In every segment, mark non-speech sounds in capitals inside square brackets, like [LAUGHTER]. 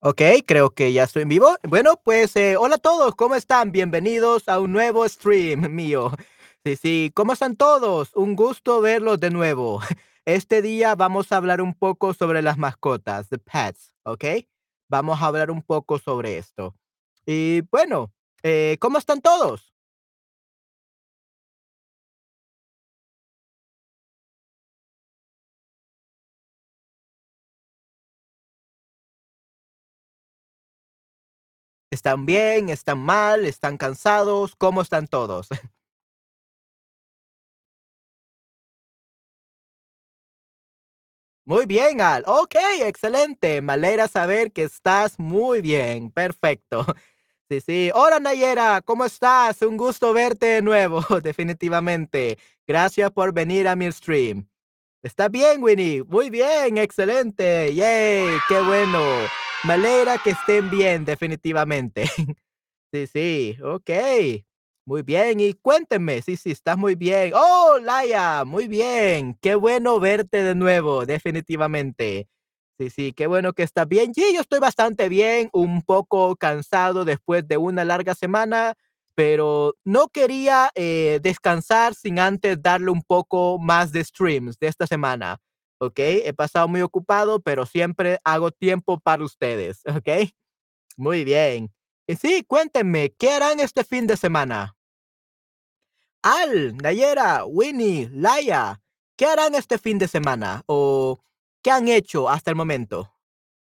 Okey, creo que ya estoy en vivo. Bueno, pues, eh, hola a todos, ¿cómo están? Bienvenidos a un nuevo stream [LAUGHS] mío. Sí, sí, ¿cómo están todos? Un gusto verlos de nuevo. [LAUGHS] Este día vamos a hablar un poco sobre las mascotas, the pets, ¿okey? Vamos a hablar un poco sobre esto. Y bueno, eh, ¿cómo están todos? ¿Están bien? ¿Están mal? ¿Están cansados? ¿Cómo están todos? [LAUGHS] Muy bien, Al. Okey, excelente. Me saber que estás muy bien. Perfecto. [LAUGHS] Sí, sí. Hola, Nayera, ¿cómo estás? Un gusto verte de nuevo, [LAUGHS] definitivamente. Gracias por venir a mi stream. ¿Estás bien, Winnie? Muy bien, excelente. Yay, qué bueno. Me alegra que estén bien, definitivamente. [LAUGHS] Sí, sí, okey. Muy bien, y cuéntenme. Sí, sí, estás muy bien. ¡Oh, Laia! Muy bien. Qué bueno verte de nuevo, definitivamente. Sí, sí, qué bueno que estás bien. Sí, yo estoy bastante bien, un poco cansado después de una larga semana, pero no quería, eh, descansar sin antes darle un poco más de streams de esta semana, ¿okey? He pasado muy ocupado, pero siempre hago tiempo para ustedes, [LAUGHS] ¿okey? Muy bien. Y sí, cuéntenme, ¿qué harán este fin de semana? Al, Nayera, Winnie, Laia, ¿qué harán este fin de semana? ¿O qué han hecho hasta el momento?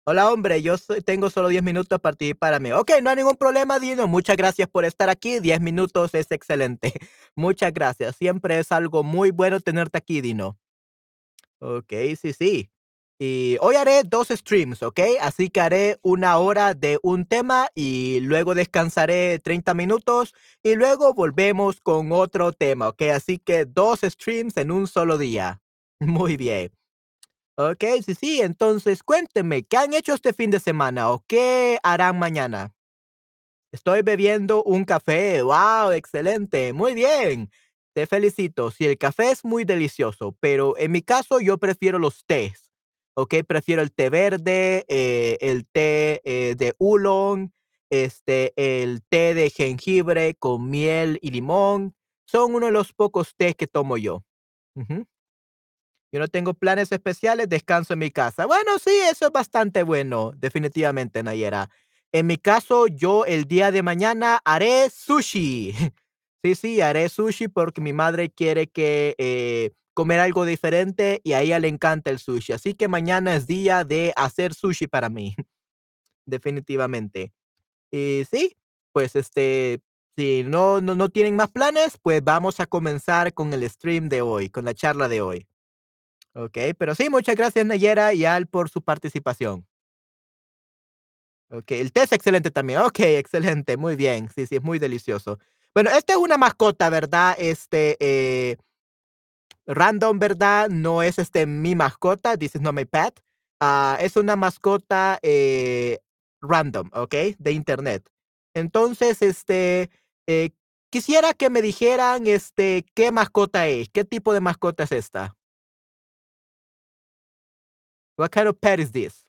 Hola, hombre, yo tengo solo 10 minutos para ti para mí. Okey, no hay ningún problema, Dino. Muchas gracias por estar aquí. 10 minutos es excelente. [LAUGHS] Muchas gracias. Siempre es algo muy bueno tenerte aquí, Dino. Okey, sí, sí. Y hoy haré 2 streams, ¿okey? Así que haré una hora de un tema y luego descansaré 30 minutos y luego volvemos con otro tema, ¿okey? Así que 2 streams en un solo día. [LAUGHS] Muy bien. Okey, sí, sí. Entonces, cuéntenme, ¿qué han hecho este fin de semana o qué harán mañana? Estoy bebiendo un café. Guau, excelente. Muy bien. Te felicito. Sí, el café es muy delicioso, pero en mi caso yo prefiero los tés, ¿okey? Prefiero el té verde, eh, el té, eh, de Oolong, este, el té de jengibre con miel y limón. Son uno de los pocos tés que tomo yo. Ujú. Yo no tengo planes especiales, descanso en mi casa. Bueno, sí, eso es bastante bueno, definitivamente, Nayera. En mi caso, yo el día de mañana haré sushi. [LAUGHS] Sí, sí, haré sushi porque mi madre quiere que, eh, comer algo diferente y a ella le encanta el sushi. Así que mañana es día de hacer sushi para mí, [LAUGHS] definitivamente. Y sí, pues, este, si no no no tienen más planes, pues vamos a comenzar con el stream de hoy, con la charla de hoy. Okey, pero sí, muchas gracias, Nayera y Al, por su participación. Okey, el té es excelente también. Okey, excelente, muy bien. Sí, sí, es muy delicioso. Bueno, esta es una mascota, ¿verdad? Este, eh random, ¿verdad? No es, este, mi mascota, this is not my pet. Ah, es una mascota, eh, random, ¿okey? De Internet. Entonces, este, eh, quisiera que me dijeran, este, ¿qué mascota es? ¿Qué tipo de mascota es esta? What kind of pet is this?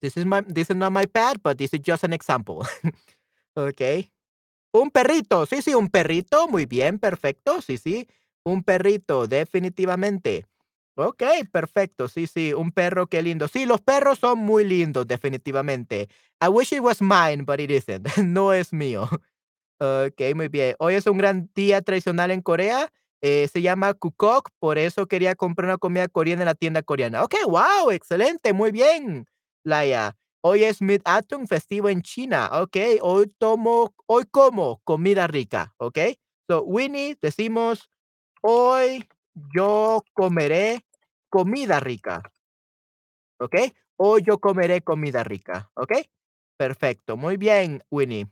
This is my this is not my pet, but this is just an example. [LAUGHS] Okey. Un perrito, sí, sí, un perrito, muy bien, perfecto, sí, sí, un perrito, definitivamente. Okey, perfecto, sí, sí, un perro, qué lindo. Sí, los perros son muy lindos, definitivamente. I wish it was mine, but it isn't. [LAUGHS] No es mío. Okey, muy bien. Hoy es un gran día tradicional en Corea, eh, se llama Kukok, por eso quería comprar una comida coreana en la tienda coreana. Okey, guau, excelente, muy bien, Laia. Hoy es Mid-Autumn festivo en China. Okey, hoy tomo hoy como comida rica, ¿okey? So, Winnie, decimos: "Hoy yo comeré comida rica". ¿Okey? Hoy yo comeré comida rica, ¿okey? Perfecto, muy bien, Winnie.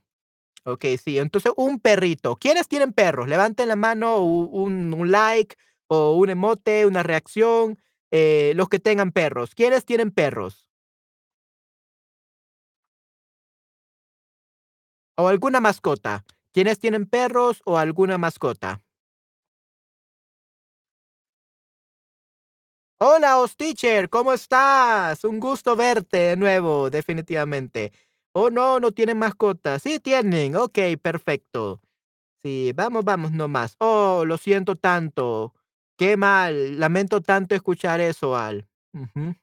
Okey, sí, entonces un perrito. ¿Quiénes tienen perros? Levanten la mano, un like, o un emote, una reacción, eh, los que tengan perros. ¿Quiénes tienen perros? O alguna mascota. ¿Quiénes tienen perros o alguna mascota? Hola, Oz Teacher, ¿cómo estás? Un gusto verte de nuevo, definitivamente. Oh, no, no tienen mascotas. Sí tienen. Ok, perfecto. Sí, vamos, vamos nomás. Oh, lo siento tanto. Qué mal. Lamento tanto escuchar eso, Al. Ujú.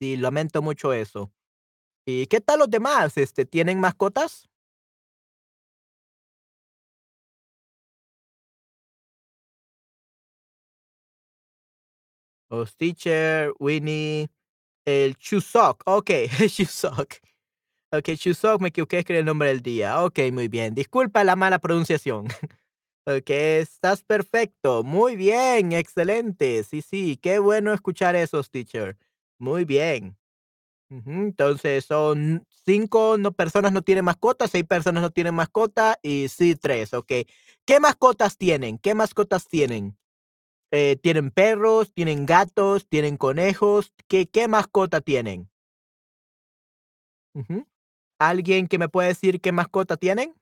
Sí, lamento mucho eso. ¿Y qué tal los demás? Este, ¿tienen mascotas? Teacher, Winnie, el Chuseok. Ok, [LAUGHS] Chuseok. Ok, Chuseok, me equivoqué, escribí el nombre del día. Ok, muy bien. Disculpa la mala pronunciación. [LAUGHS] Ok, estás perfecto. Muy bien, excelente. Sí, sí, qué bueno escuchar esos, teacher. Muy bien. Entonces son cinco no, personas no tienen mascota, seis personas no tienen mascota y sí tres, ok. ¿Qué mascotas tienen? ¿Qué mascotas tienen? Eh, ¿tienen perros? ¿Tienen gatos? ¿Tienen conejos? ¿Qué, qué mascota tienen? ¿Alguien que me puede decir qué mascota tienen?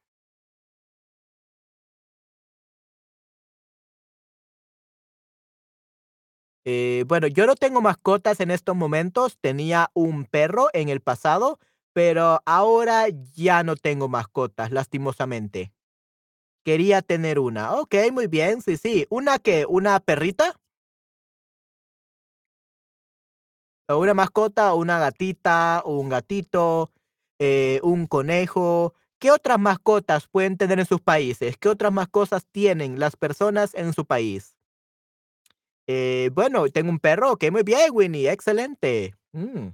Eh, bueno, yo no tengo mascotas en estos momentos. Tenía un perro en el pasado, pero ahora ya no tengo mascotas, lastimosamente. Quería tener una. Ok, muy bien, sí, sí. ¿Una qué? ¿Una perrita? ¿O una mascota? ¿O una gatita? ¿O un gatito? eh, ¿Un conejo? ¿Qué otras mascotas pueden tener en sus países? ¿Qué otras mascotas tienen las personas en su país? Eh, bueno, tengo un perro. Ok, muy bien, Winnie. Excelente. Mm.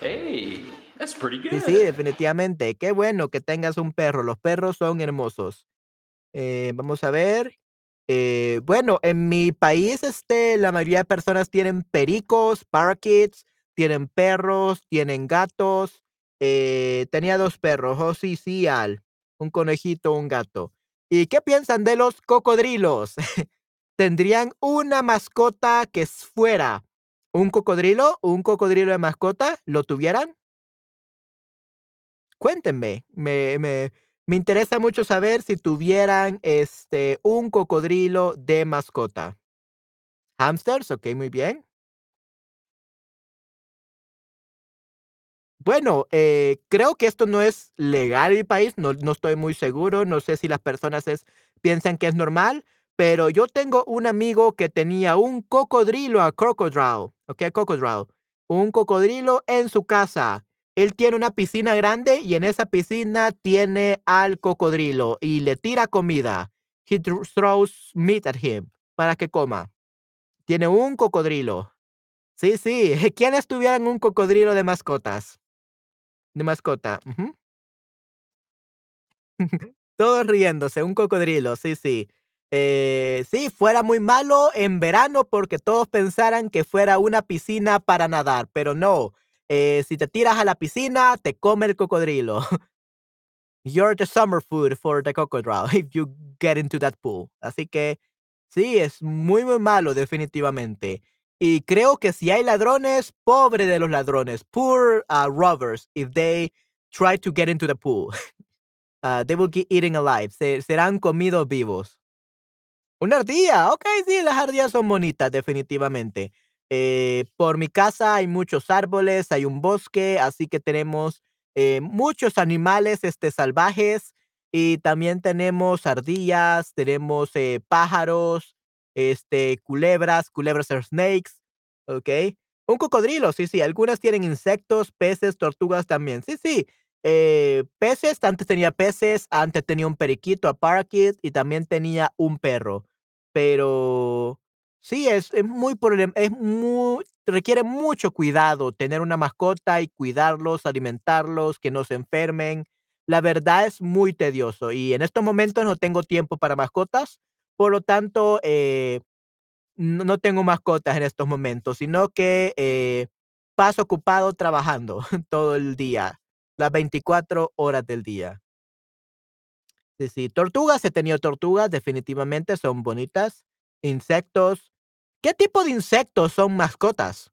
Hey, that's pretty Sí, sí, good. definitivamente. Qué bueno que tengas un perro. Los perros son hermosos. Eh, vamos a ver. Eh, bueno, en mi país, este, la mayoría de personas tienen pericos, parakeets, tienen perros, tienen gatos. Eh, tenía dos perros, oh sí, sí, Al, un conejito, un gato. ¿Y qué piensan de los cocodrilos? [LAUGHS] ¿Tendrían una mascota que fuera un cocodrilo, un cocodrilo de mascota? ¿Lo tuvieran? Cuéntenme, me me me interesa mucho saber si tuvieran, este, un cocodrilo de mascota. ¿Hámsters? Okey, muy bien. Bueno, eh, creo que esto no es legal en mi país, no no estoy muy seguro, no sé si las personas es piensan que es normal, pero yo tengo un amigo que tenía un cocodrilo, a crocodile, okey, crocodile, un cocodrilo en su casa. Él tiene una piscina grande y en esa piscina tiene al cocodrilo y le tira comida. He thro throws meat at him para que coma. Tiene un cocodrilo. Sí, sí, [LAUGHS] ¿quiénes tuvieran un cocodrilo de mascotas? De mascota. [LAUGHS] Todos riéndose, un cocodrilo, sí, sí. Eh, sí, fuera muy malo en verano porque todos pensaran que fuera una piscina para nadar, pero no. Eh, si te tiras a la piscina, te come el cocodrilo. [LAUGHS] You're the summer food for the crocodile [LAUGHS] if you get into that pool. Así que sí, es muy, muy malo, definitivamente. Y creo que si hay ladrones, pobre de los ladrones. Poor uh, robbers if they try to get into the pool. [LAUGHS] Ah, they will get eaten alive. Se serán comidos vivos. Una ardilla, okey, sí, las ardillas son bonitas, definitivamente. Eh, por mi casa hay muchos árboles, hay un bosque, así que tenemos, eh, muchos animales, este, salvajes, y también tenemos ardillas, tenemos, eh, pájaros, este, culebras, culebras are snakes, ¿okey? Un cocodrilo, sí, sí, algunas tienen insectos, peces, tortugas también. Sí, sí, eh, peces, antes tenía peces, antes tenía un periquito, a parakeet, y también tenía un perro. Pero sí, es es muy problem es muy requiere mucho cuidado tener una mascota y cuidarlos, alimentarlos, que no se enfermen. La verdad es muy tedioso y en estos momentos no tengo tiempo para mascotas, por lo tanto, eh, no no tengo mascotas en estos momentos, sino que, eh, paso ocupado trabajando [LAUGHS] todo el día, las 24 horas del día. Sí, sí, tortugas, he tenido tortugas, definitivamente son bonitas. Insectos. ¿Qué tipo de insectos son mascotas?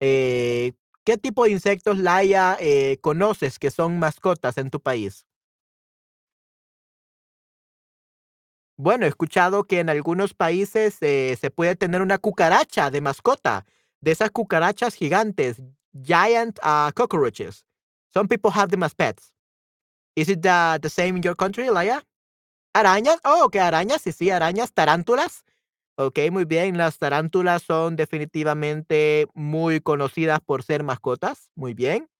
Eh, ¿qué tipo de insectos, Laia, eh, conoces que son mascotas en tu país? Bueno, he escuchado que en algunos países eh, se puede tener una cucaracha de mascota, de esas cucarachas gigantes, giant uh, cockroaches. Some people have them as pets. Is it the, the same in your country, Laia? Arañas, oh, ok, arañas, sí, sí, arañas, tarántulas. Ok, muy bien, las tarántulas son definitivamente muy conocidas por ser mascotas, muy bien.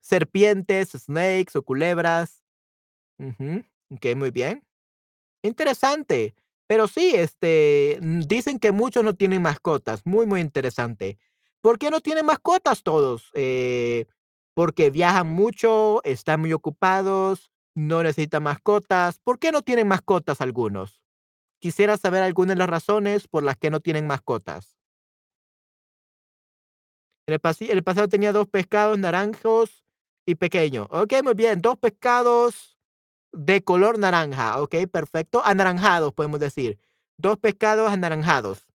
Serpientes, snakes o culebras. Ok, muy bien. Interesante. Pero sí, este, dicen que muchos no tienen mascotas. Muy, muy interesante. ¿Por qué no tienen mascotas todos? Eh, porque viajan mucho, están muy ocupados, no necesitan mascotas. ¿Por qué no tienen mascotas algunos? Quisiera saber algunas de las razones por las que no tienen mascotas. En el, pasado tenía dos pescados naranjos y pequeños. Ok, muy bien. Dos pescados de color naranja. Ok, perfecto. Anaranjados, podemos decir. Dos pescados anaranjados.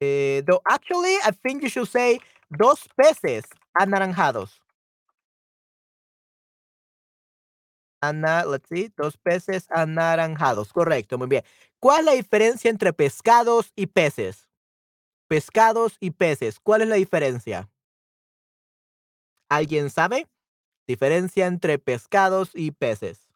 Eh, actually, I think you should say dos peces anaranjados. Ana, let's see, dos peces anaranjados. Correcto, muy bien. ¿Cuál es la diferencia entre pescados y peces? Pescados y peces. ¿Cuál es la diferencia? ¿Alguien sabe? Diferencia entre pescados y peces.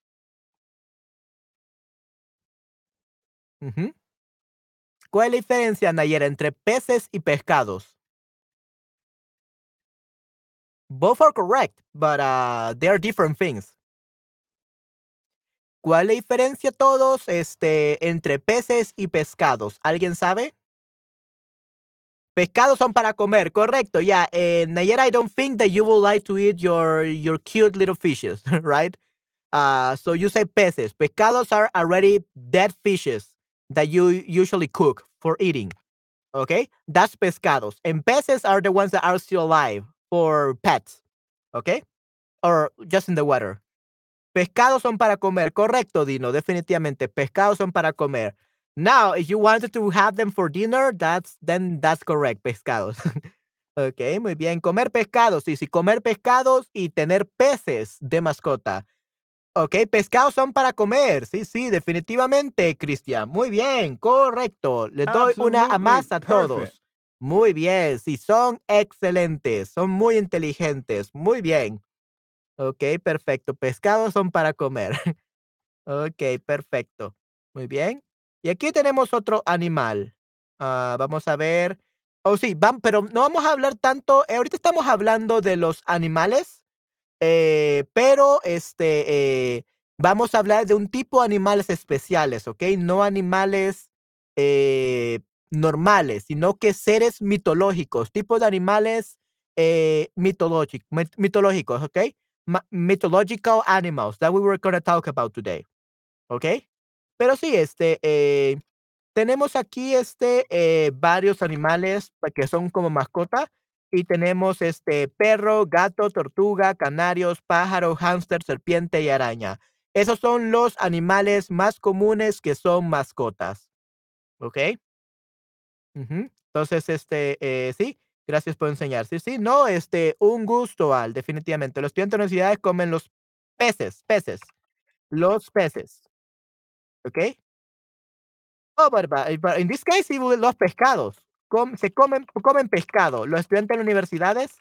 ¿Cuál es la diferencia, Nayera, entre peces y pescados? Both are correct, but uh, they are different things. ¿Cuál es la diferencia todos este, entre peces y pescados? ¿Alguien sabe? Pescados son para comer, correcto. Yeah, eh, Nayera, I don't think that you would like to eat your your cute little fishes, [LAUGHS] right? Uh, so you say peces. Pescados are already dead fishes that you usually cook for eating. Okay, that's pescados. And peces are the ones that are still alive for pets. Okay, or just in the water. Pescados son para comer, correcto, Dino. Definitivamente, pescados son para comer. Now, if you wanted to have them for dinner, that's then that's correct, pescados. [LAUGHS] ok, muy bien. Comer pescados, sí, sí, comer pescados y tener peces de mascota. Ok, pescados son para comer. Sí, sí, definitivamente, Cristian. Muy bien, correcto. Les doy una a más a todos. perfect. Muy bien, sí, son excelentes, son muy inteligentes. Muy bien. Ok, perfecto. Pescados son para comer. ok, perfecto. Muy bien. Y aquí tenemos otro animal. Ah, vamos a ver. Oh, sí, vam- pero no vamos a hablar tanto. eh, ahorita estamos hablando de los animales, eh, pero este, eh, vamos a hablar de un tipo de animales especiales, ¿ok? No animales normales, sino que seres mitológicos, tipos de animales mitológic- mit- mitológicos, ¿ok? Mythological animals that we were going to talk about today, ¿ok? Pero sí, este, eh, tenemos aquí este, eh, varios animales que son como mascota y tenemos este perro, gato, tortuga, canarios, pájaro, hámster, serpiente y araña. Esos son los animales más comunes que son mascotas, ¿ok? Ujú. Entonces, este, eh, sí, gracias por enseñar. Sí, sí, no, este, un gusto, Al, definitivamente. Los estudiantes de universidades comen los peces, peces, los peces, ¿ok? Oh, but, but in this case, los pescados. Se comen, comen pescado. Los estudiantes de universidades,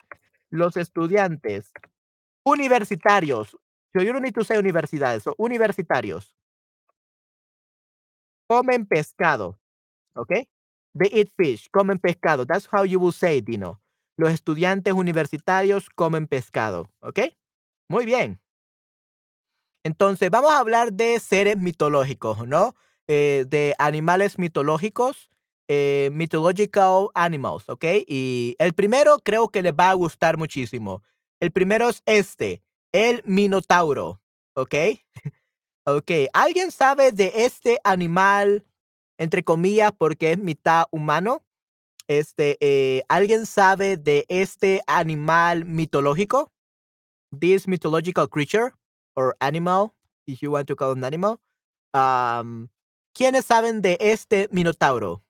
los estudiantes universitarios. So you don't need to say universidades, so universitarios. Comen pescado, ¿ok? They eat fish, comen pescado. That's how you will say Dino. Los estudiantes universitarios comen pescado, ¿ok? Muy bien. Entonces, vamos a hablar de seres mitológicos, ¿no? Eh, de animales mitológicos, eh, mythological animals, ¿ok? Y el primero creo que les va a gustar muchísimo. El primero es este, el minotauro, ¿ok? [LAUGHS] Ok, ¿alguien sabe de este animal, entre comillas, porque es mitad humano? Este, eh, ¿alguien sabe de este animal mitológico? This mythological creature or animal, if you want to call it an animal. Um, ¿Quiénes saben de este minotauro?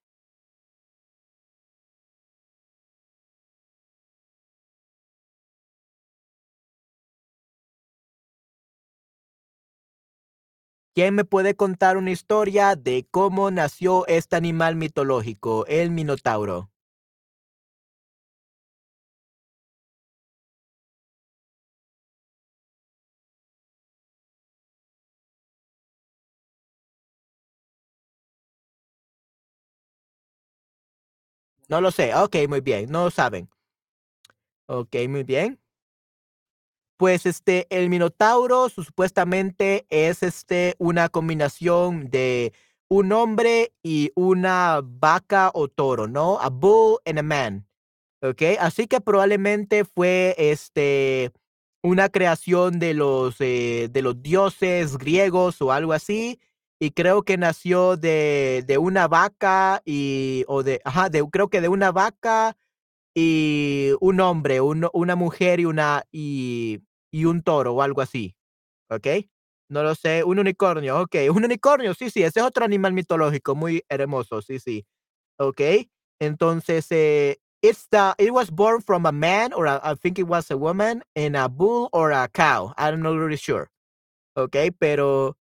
¿Quién me puede contar una historia de cómo nació este animal mitológico, el Minotauro? No lo sé. Ok, muy bien. No lo saben. Ok, muy bien. Pues este, el Minotauro supuestamente es este una combinación de un hombre y una vaca o toro, ¿no? A bull and a man. ¿Ok? Así que probablemente fue este una creación de los eh, de los dioses griegos o algo así. Y creo que nació de, de una vaca y o de ajá, de, creo que de una vaca y un hombre, un una mujer y una y y un toro o algo así, ¿ok? No lo sé, un unicornio, okey, [LAUGHS] un unicornio, sí, sí, ese es otro animal mitológico muy hermoso, sí, sí, okey. Entonces, eh, it's the it was born from a man or a I think it was a woman and a bull or a cow, I'm not really sure, okey, pero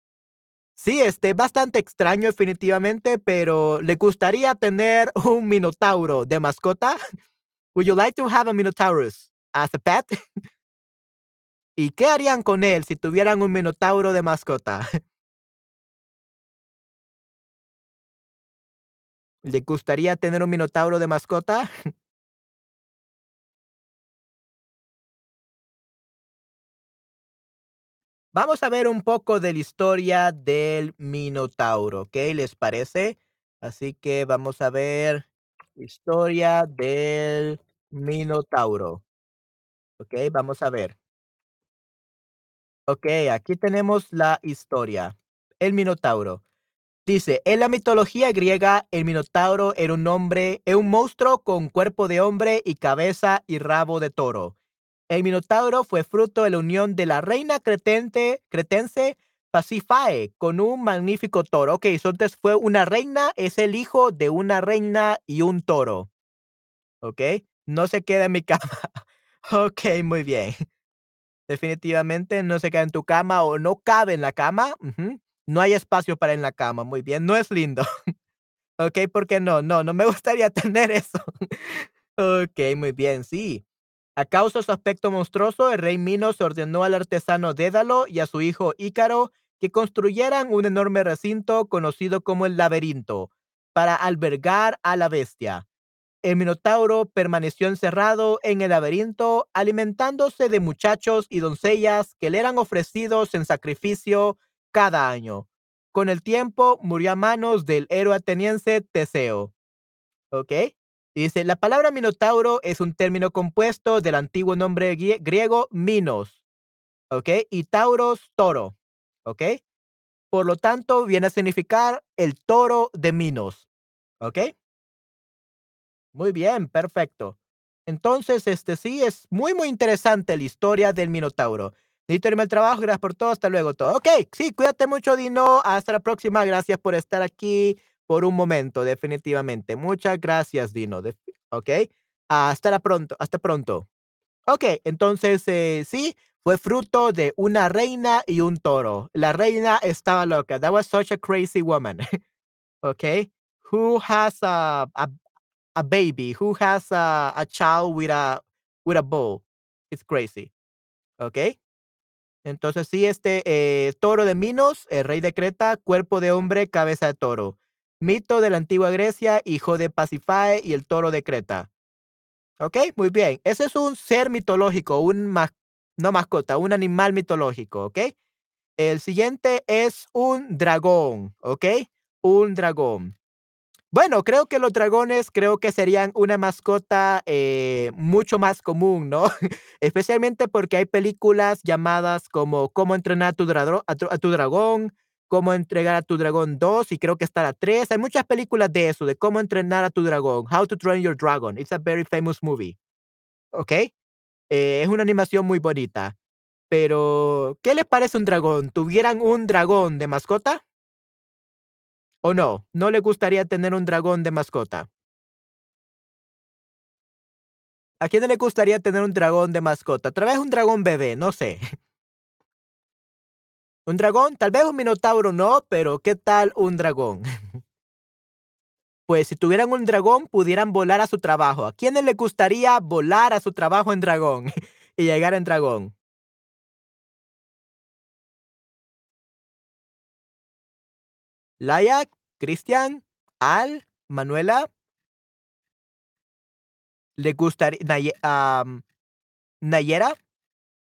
sí, este, bastante extraño definitivamente, pero, ¿le gustaría tener [LAUGHS] un minotauro de mascota? Would you like to have a minotaurus as a pet? [LAUGHS] ¿Y qué harían con él si tuvieran un minotauro de mascota? [LAUGHS] ¿Le gustaría tener un minotauro de mascota? [LAUGHS] Vamos a ver un poco de la historia del minotauro, ¿qué les parece? Así que vamos a ver historia del minotauro. Okey, vamos a ver. Okey, aquí tenemos la historia. El minotauro. Dice, en la mitología griega, el minotauro era un hombre un monstruo con cuerpo de hombre y cabeza y rabo de toro. El minotauro fue fruto de la unión de la reina cretense Pasífae con un magnífico toro. So entonces fue una reina, es el hijo de una reina y un toro. Okey, no se queda en mi [LAUGHS] cama. Okey, muy bien. Definitivamente no se queda en tu cama o no cabe en la cama. No hay espacio para en la cama, muy bien, no es lindo. [LAUGHS] Okey, ¿por qué no? No, no me [LAUGHS] gustaría tener eso. Okey, muy bien, sí. A causa de su aspecto monstruoso, el rey Minos ordenó al artesano Dédalo y a su hijo Ícaro que construyeran un enorme recinto conocido como el Laberinto para albergar a la bestia. El minotauro permaneció encerrado en el laberinto, alimentándose de muchachos y doncellas que le eran ofrecidos en sacrificio cada año. Con el tiempo murió a manos del héroe ateniense Teseo. ¿Ok? Dice, la palabra minotauro es un término compuesto del antiguo nombre grie- griego minos. ¿Ok? Y tauros, toro. ¿Ok? Por lo tanto, viene a significar el toro de Minos. ¿Ok? Muy bien, perfecto. Entonces, este sí es muy, muy interesante la historia del Minotauro. Necesito irme trabajo, gracias por todo, hasta luego todo. Ok, sí, cuídate mucho, Dino. Hasta la próxima. Gracias por estar aquí por un momento, definitivamente. Muchas gracias, Dino. Ok, hasta la pronto, hasta pronto. Ok, entonces eh, sí, fue fruto de una reina y un toro. La reina estaba loca. That was such a crazy woman. [LAUGHS] okay, who has a, a a baby who has a, a child with a with a bull. It's crazy. ¿Ok? Entonces, sí, este eh, toro de Minos, el rey de Creta, cuerpo de hombre, cabeza de toro. Mito de la antigua Grecia, hijo de Pasifae y el toro de Creta. ¿Ok? Muy bien. Ese es un ser mitológico, un no mascota, un animal mitológico. ¿Ok? El siguiente es un dragón. ¿Ok? Un dragón. Bueno, creo que los dragones creo que serían una mascota eh, mucho más común, ¿no? [LAUGHS] Especialmente porque hay películas llamadas como Cómo entrenar a tu, a tu dragón, Cómo entregar a tu dragón 2 y creo que está la 3. Hay muchas películas de eso, de cómo entrenar a tu dragón, How to Train Your Dragon. It's a very famous movie, ¿ok? Eh, es una animación muy bonita. Pero, ¿qué les parece un dragón? ¿Tuvieran un dragón de mascota? ¿O no? ¿No le gustaría tener un dragón de mascota? ¿A quién le gustaría tener un dragón de mascota? Tal vez un dragón bebé, no sé. [LAUGHS] Un dragón, tal vez un minotauro no, pero ¿qué tal un dragón? [LAUGHS] pues si tuvieran un dragón, pudieran volar a su trabajo. ¿A quiénes les gustaría volar a su trabajo en dragón [LAUGHS] y llegar en dragón? Laia, Cristian, Al, Manuela. ¿Le gustaría Nayera?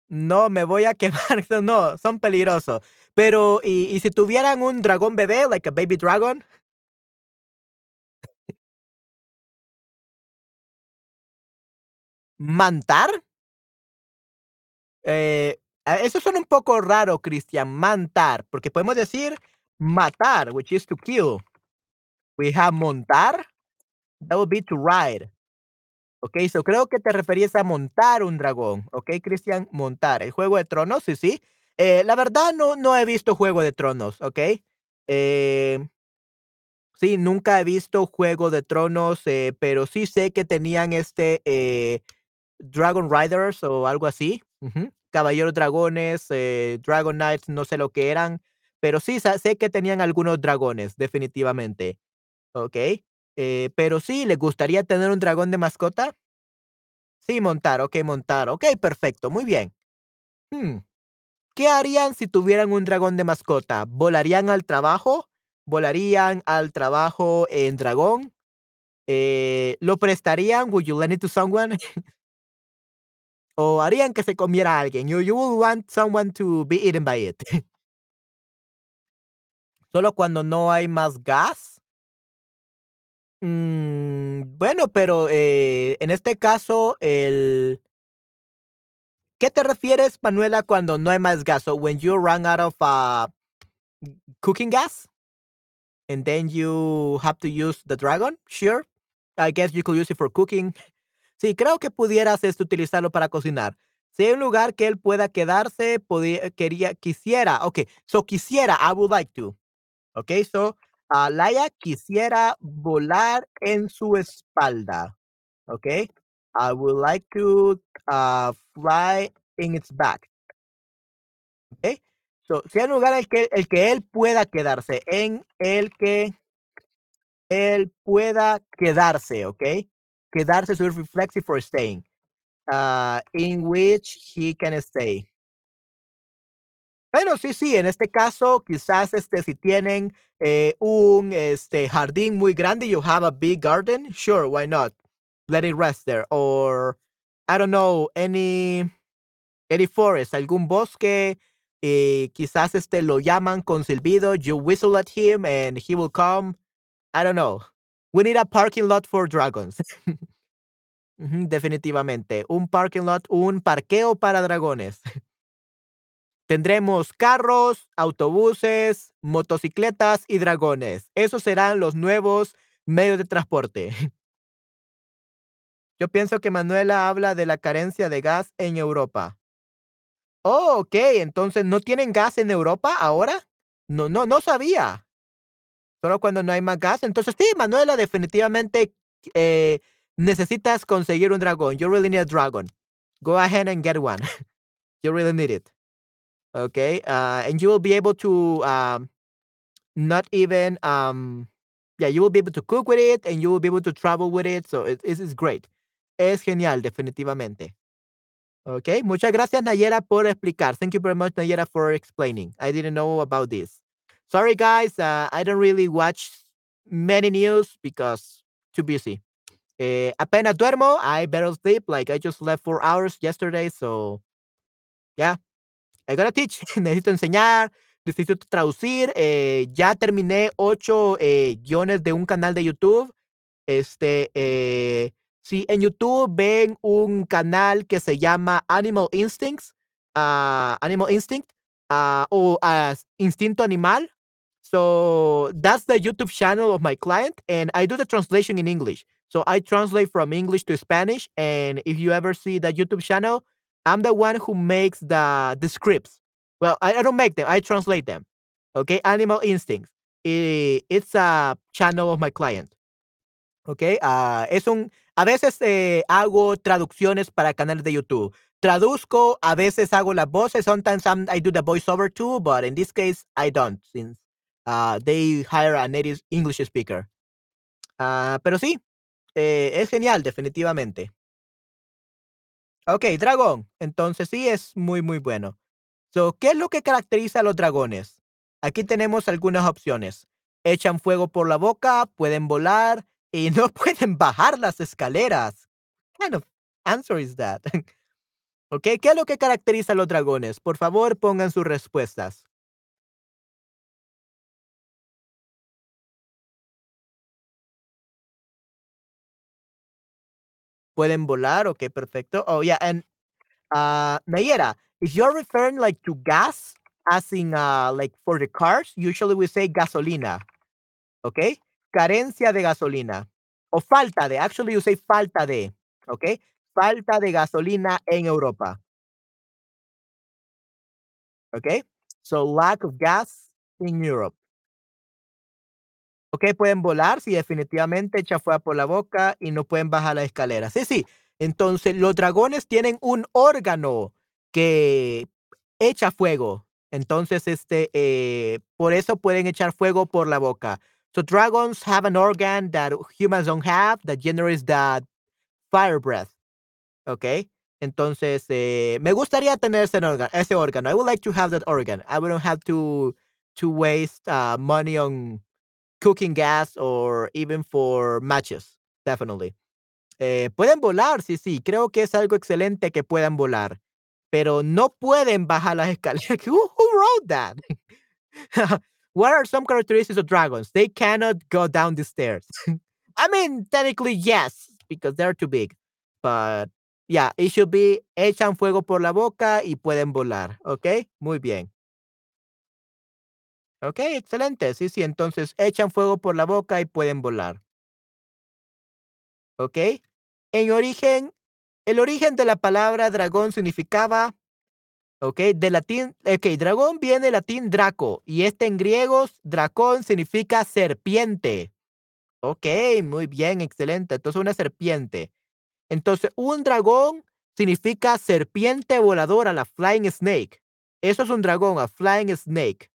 No, me voy a [LAUGHS] quemar. No, son peligrosos. Pero, ¿y, ¿y, si tuvieran un dragón bebé, like a baby dragon? ¿Mantar? Eh, eso suena un poco raro, Cristian. Mantar, porque podemos decir matar, which is to kill. We have montar. That would be to ride. Ok, so creo que te referías a montar un dragón. Ok, Cristian, montar. El Juego de Tronos, sí, sí. Eh, la verdad, no, no he visto Juego de Tronos, ok. Eh, sí, nunca he visto Juego de Tronos, eh, pero sí sé que tenían este Dragon Riders o algo así. Caballeros Dragones, Dragon Knights, no sé lo que eran, pero sí sé que tenían algunos dragones, definitivamente. Ok. Eh, pero sí, ¿le gustaría tener un dragón de mascota? Sí, montar, ok, montar. Ok, perfecto, muy bien. Hmm, ¿Qué harían si tuvieran un dragón de mascota? ¿Volarían al trabajo? ¿Volarían al trabajo en dragón? Eh, ¿Lo prestarían? ¿Would you lend it to someone? [LAUGHS] ¿O harían que se comiera a alguien? You, you would want someone to be eaten by it. [LAUGHS] Solo cuando no hay más gas Mm, bueno, pero eh, en este caso, el... ¿Qué te refieres, Manuela, cuando no hay más gas? So when you run out of uh, cooking gas, and then you have to use the dragon, sure. I guess you could use it for cooking. Sí, creo que pudieras este, utilizarlo para cocinar. Si hay un lugar que él pueda quedarse, podría, quería, quisiera, ok, so quisiera, I would like to. Ok, so Laia quisiera volar en su espalda. Okay. I would like to uh, fly in its back. Okay. So, si hay un lugar el que, el que él pueda quedarse, en el que él pueda quedarse, ¿ok? Quedarse su reflexi for staying. Uh, in which he can stay. Bueno, sí, sí, en este caso, quizás este, si tienen eh, un este, jardín muy grande, you have a big garden, sure, why not? Let it rest there. Or, I don't know, any, any forest, algún bosque, quizás este, lo llaman con silbido, you whistle at him and he will come. I don't know. We need a parking lot for dragons. [LAUGHS] definitivamente. Un parking lot, un parqueo para dragones. Tendremos carros, autobuses, motocicletas y dragones. Esos serán los nuevos medios de transporte. [LAUGHS] Yo pienso que Manuela habla de la carencia de gas en Europa. Oh, ok. Entonces, ¿no tienen gas en Europa ahora? No, no, no sabía. Solo cuando no hay más gas. Entonces, sí, Manuela, definitivamente eh, necesitas conseguir un dragón. You really need a dragon. Go ahead and get one. [LAUGHS] you really need it. okay uh, and you will be able to um, not even um, yeah you will be able to cook with it and you will be able to travel with it so it, it is great es genial definitivamente okay muchas gracias Nayera por explicar thank you very much Nayera for explaining I didn't know about this sorry guys uh, I don't really watch many news because too busy eh, apenas duermo I better sleep like I just slept four hours yesterday so yeah I gotta teach, [LAUGHS] necesito enseñar, necesito traducir. Eh, ya terminé ocho eh, guiones de un canal de YouTube. Este, eh, si en YouTube ven un canal que se llama Animal Instincts, uh, Animal Instinct, uh, o uh, Instinto Animal. So that's the YouTube channel of my client, and I do the translation in English. So I translate from English to Spanish. And if you ever see that YouTube channel, I'm the one who makes the, the scripts. Well, I, I don't make them, I translate them. Okay, Animal Instincts. It's a channel of my client. Ok, uh, es un. A veces eh, hago traducciones para canales de YouTube. traduzco, a veces hago las voces, sometimes I'm, I do the voiceover too, but in this case I don't, since uh, they hire a native English speaker. Uh, pero sí, eh, es genial, definitivamente. Ok, dragón. Entonces sí es muy, muy bueno. So, ¿Qué es lo que caracteriza a los dragones? Aquí tenemos algunas opciones. Echan fuego por la boca, pueden volar y [LAUGHS] no pueden bajar las escaleras. What kind of answer is that? [LAUGHS] ok, ¿qué es lo que caracteriza a los dragones? Por favor, pongan sus respuestas. Pueden volar. Okay, perfecto. Oh, yeah. And uh, Nayera, if you're referring like to gas, as in uh, like for the cars, usually we say gasolina. Okay? Carencia de gasolina. O falta de. Actually, you say falta de. Okay? Falta de gasolina en Europa. Okay? So lack of gas in Europe. Ok, pueden volar, sí, definitivamente echa fuego por la boca y no pueden bajar la escalera. Sí, sí. Entonces, los dragones tienen un órgano que echa fuego. Entonces, este, eh, por eso pueden echar fuego por la boca. So dragons have an organ that humans don't have that generates that fire breath. Ok. Entonces, eh, me gustaría tener ese órgano, ese órgano. I would like to have that organ. I wouldn't have to to waste uh, money on cooking gas or even for matches, definitely. Eh, pueden volar, sí, sí, creo que es algo excelente que puedan volar, pero no pueden bajar las [LAUGHS] escaleras. who, wrote that? [LAUGHS] what are some characteristics of dragons? They cannot go down the stairs. [LAUGHS] I mean, technically, yes, because they're too big. But yeah, it should be echan fuego por la boca y pueden volar. ¿Ok? Muy bien. Ok, excelente. Sí, sí, entonces echan fuego por la boca y pueden volar. Ok. En origen, el origen de la palabra dragón significaba, ok, de latín, ok, dragón viene del latín draco y este en griego, dracón significa serpiente. Ok, muy bien, excelente. Entonces una serpiente. Entonces un dragón significa serpiente voladora, la flying snake. Eso es un dragón, a flying snake.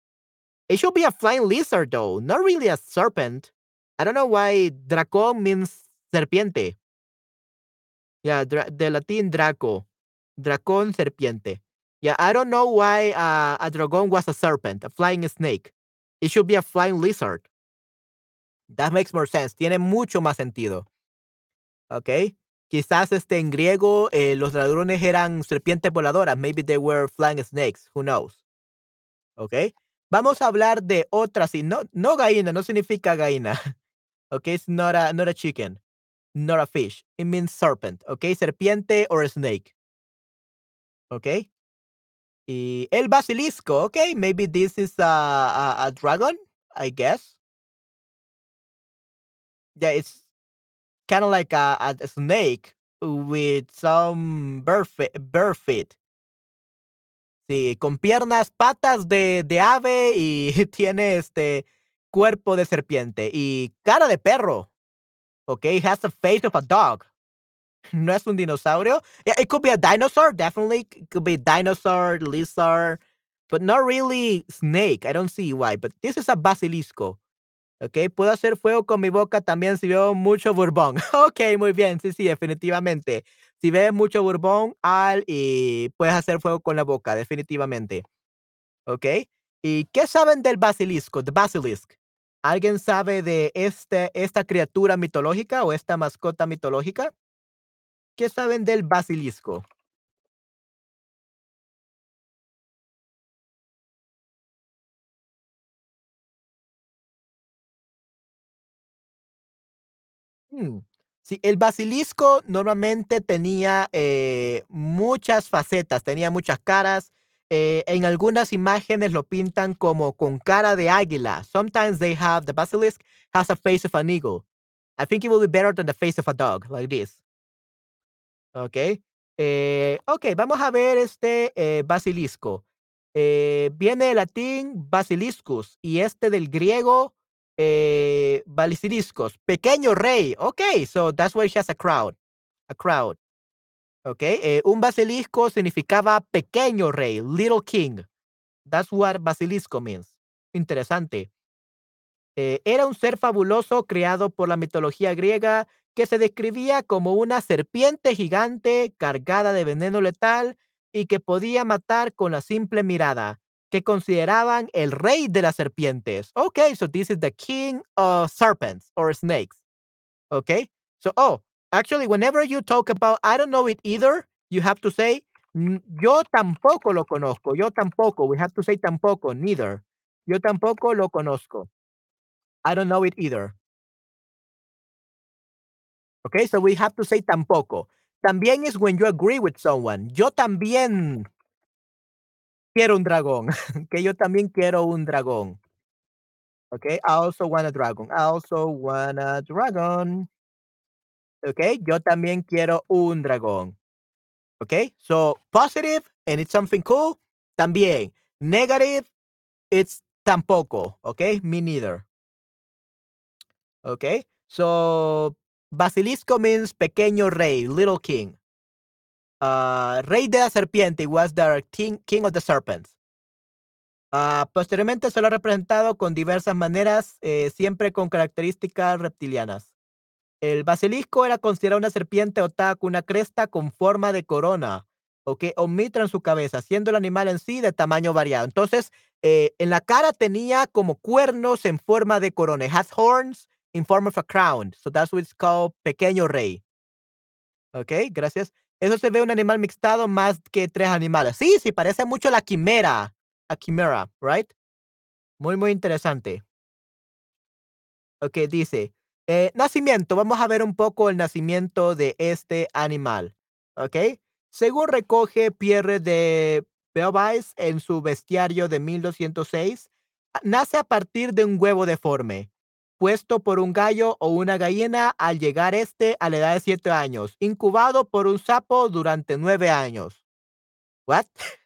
It should be a flying lizard, though, not really a serpent. I don't know why dracon means serpiente. Yeah, dra the Latin draco. Dracon, serpiente. Yeah, I don't know why uh, a dragon was a serpent, a flying snake. It should be a flying lizard. That makes more sense. Tiene mucho más sentido. Ok. Quizás este, en griego eh, los dragones eran serpientes voladoras. Maybe they were flying snakes. Who knows? Ok. Vamos a hablar de otras, y no, no gallina, no significa gallina. [LAUGHS] Okay, it's not a, not a chicken, not a fish. It means serpent. Okay, serpiente or snake. Okay. Y el basilisco. Okay, maybe this is a, a, dragon, I guess. Yeah, it's kind of like a, a snake with some bird feet. Sí, con piernas, patas de, de ave y [LAUGHS] tiene este cuerpo de serpiente y cara de perro. Ok, has the face of a dog. [LAUGHS] No es un dinosaurio. It could be a dinosaur, definitely. It could be dinosaur, lizard, but not really snake. I don't see why, but this is a basilisco. Ok, puedo hacer fuego con mi boca también si veo mucho bourbon. [LAUGHS] ok, muy bien, sí, sí, definitivamente. Si ves mucho bourbon, al y puedes hacer fuego con la boca, definitivamente. ¿Ok? ¿Y qué saben del basilisco, de basilisk? ¿Alguien sabe de este, esta criatura mitológica o esta mascota mitológica? ¿Qué saben del basilisco? Hmm. Sí, el basilisco normalmente tenía eh, muchas facetas, tenía muchas caras. Eh, en algunas imágenes lo pintan como con cara de águila. Sometimes they have the basilisk has a face of an eagle. I think it will be better than the face of a dog, like this. Okay. Eh, ok, vamos a ver este basilisco. viene del latín basiliscus y este del griego eh, pequeño rey. Okay, so that's why she has a crowd. A crowd. ¿Ok? Eh, un basilisco significaba pequeño rey, little king. That's what basilisco means. Interesante. Eh, era un ser fabuloso creado por la mitología griega que se describía como una serpiente gigante cargada de veneno letal y que podía matar con la simple mirada, que consideraban el rey de las serpientes. Okay, so this is the king of serpents or snakes. Okay, so oh, actually, whenever you talk about I don't know it either, you have to say yo tampoco lo conozco. Yo tampoco. We have to say tampoco, neither. Yo tampoco lo conozco. I don't know it either. Okay, so we have to say tampoco. También is when you agree with someone. Yo también quiero un dragón. [LAUGHS] que yo también quiero un dragón. Okay, I also want a dragon. I also want a dragon. Okay, yo también quiero un dragón. Okay, so positive and it's something cool. También. Negative, it's tampoco. Okay, me neither. Okay, so Basilisco means pequeño rey, little king. Uh, rey de la serpiente was the king, king of the serpents. Uh, posteriormente se lo ha representado con diversas maneras, eh, siempre con características reptilianas. El basilisco era considerado una serpiente otaku, una cresta con forma de corona, o que o mitra en su cabeza, siendo el animal en sí de tamaño variado. Entonces, eh, en la cara tenía como cuernos en forma de corona. It has horns in form of a crown. So that's what it's called pequeño rey. Ok, gracias. Eso se ve un animal mixtado más que tres animales. Sí, sí, parece mucho la quimera. La quimera, right? Muy, muy interesante. Ok, dice, eh, nacimiento. Vamos a ver un poco el nacimiento de este animal. Ok. Según recoge Pierre de Beauvais en su bestiario de 1206, nace a partir de un huevo deforme puesto por un gallo o una gallina al llegar este a la edad de siete años, incubado por un sapo durante nueve años. What? [LAUGHS]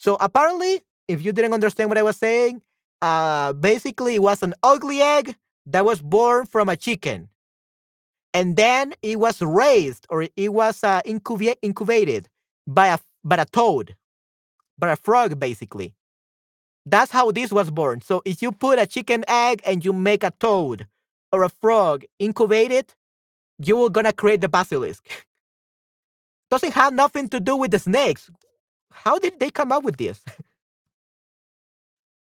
So apparently, if you didn't understand what I was saying, uh, basically it was an ugly egg that was born from a chicken. And then it was raised or it was uh, incubated by a, by a toad, by a frog, basically. That's how this was born. So if you put a chicken egg and you make a toad or a frog incubate it, you are gonna create the basilisk. [LAUGHS] Doesn't have nothing to do with the snakes. How did they come up with this?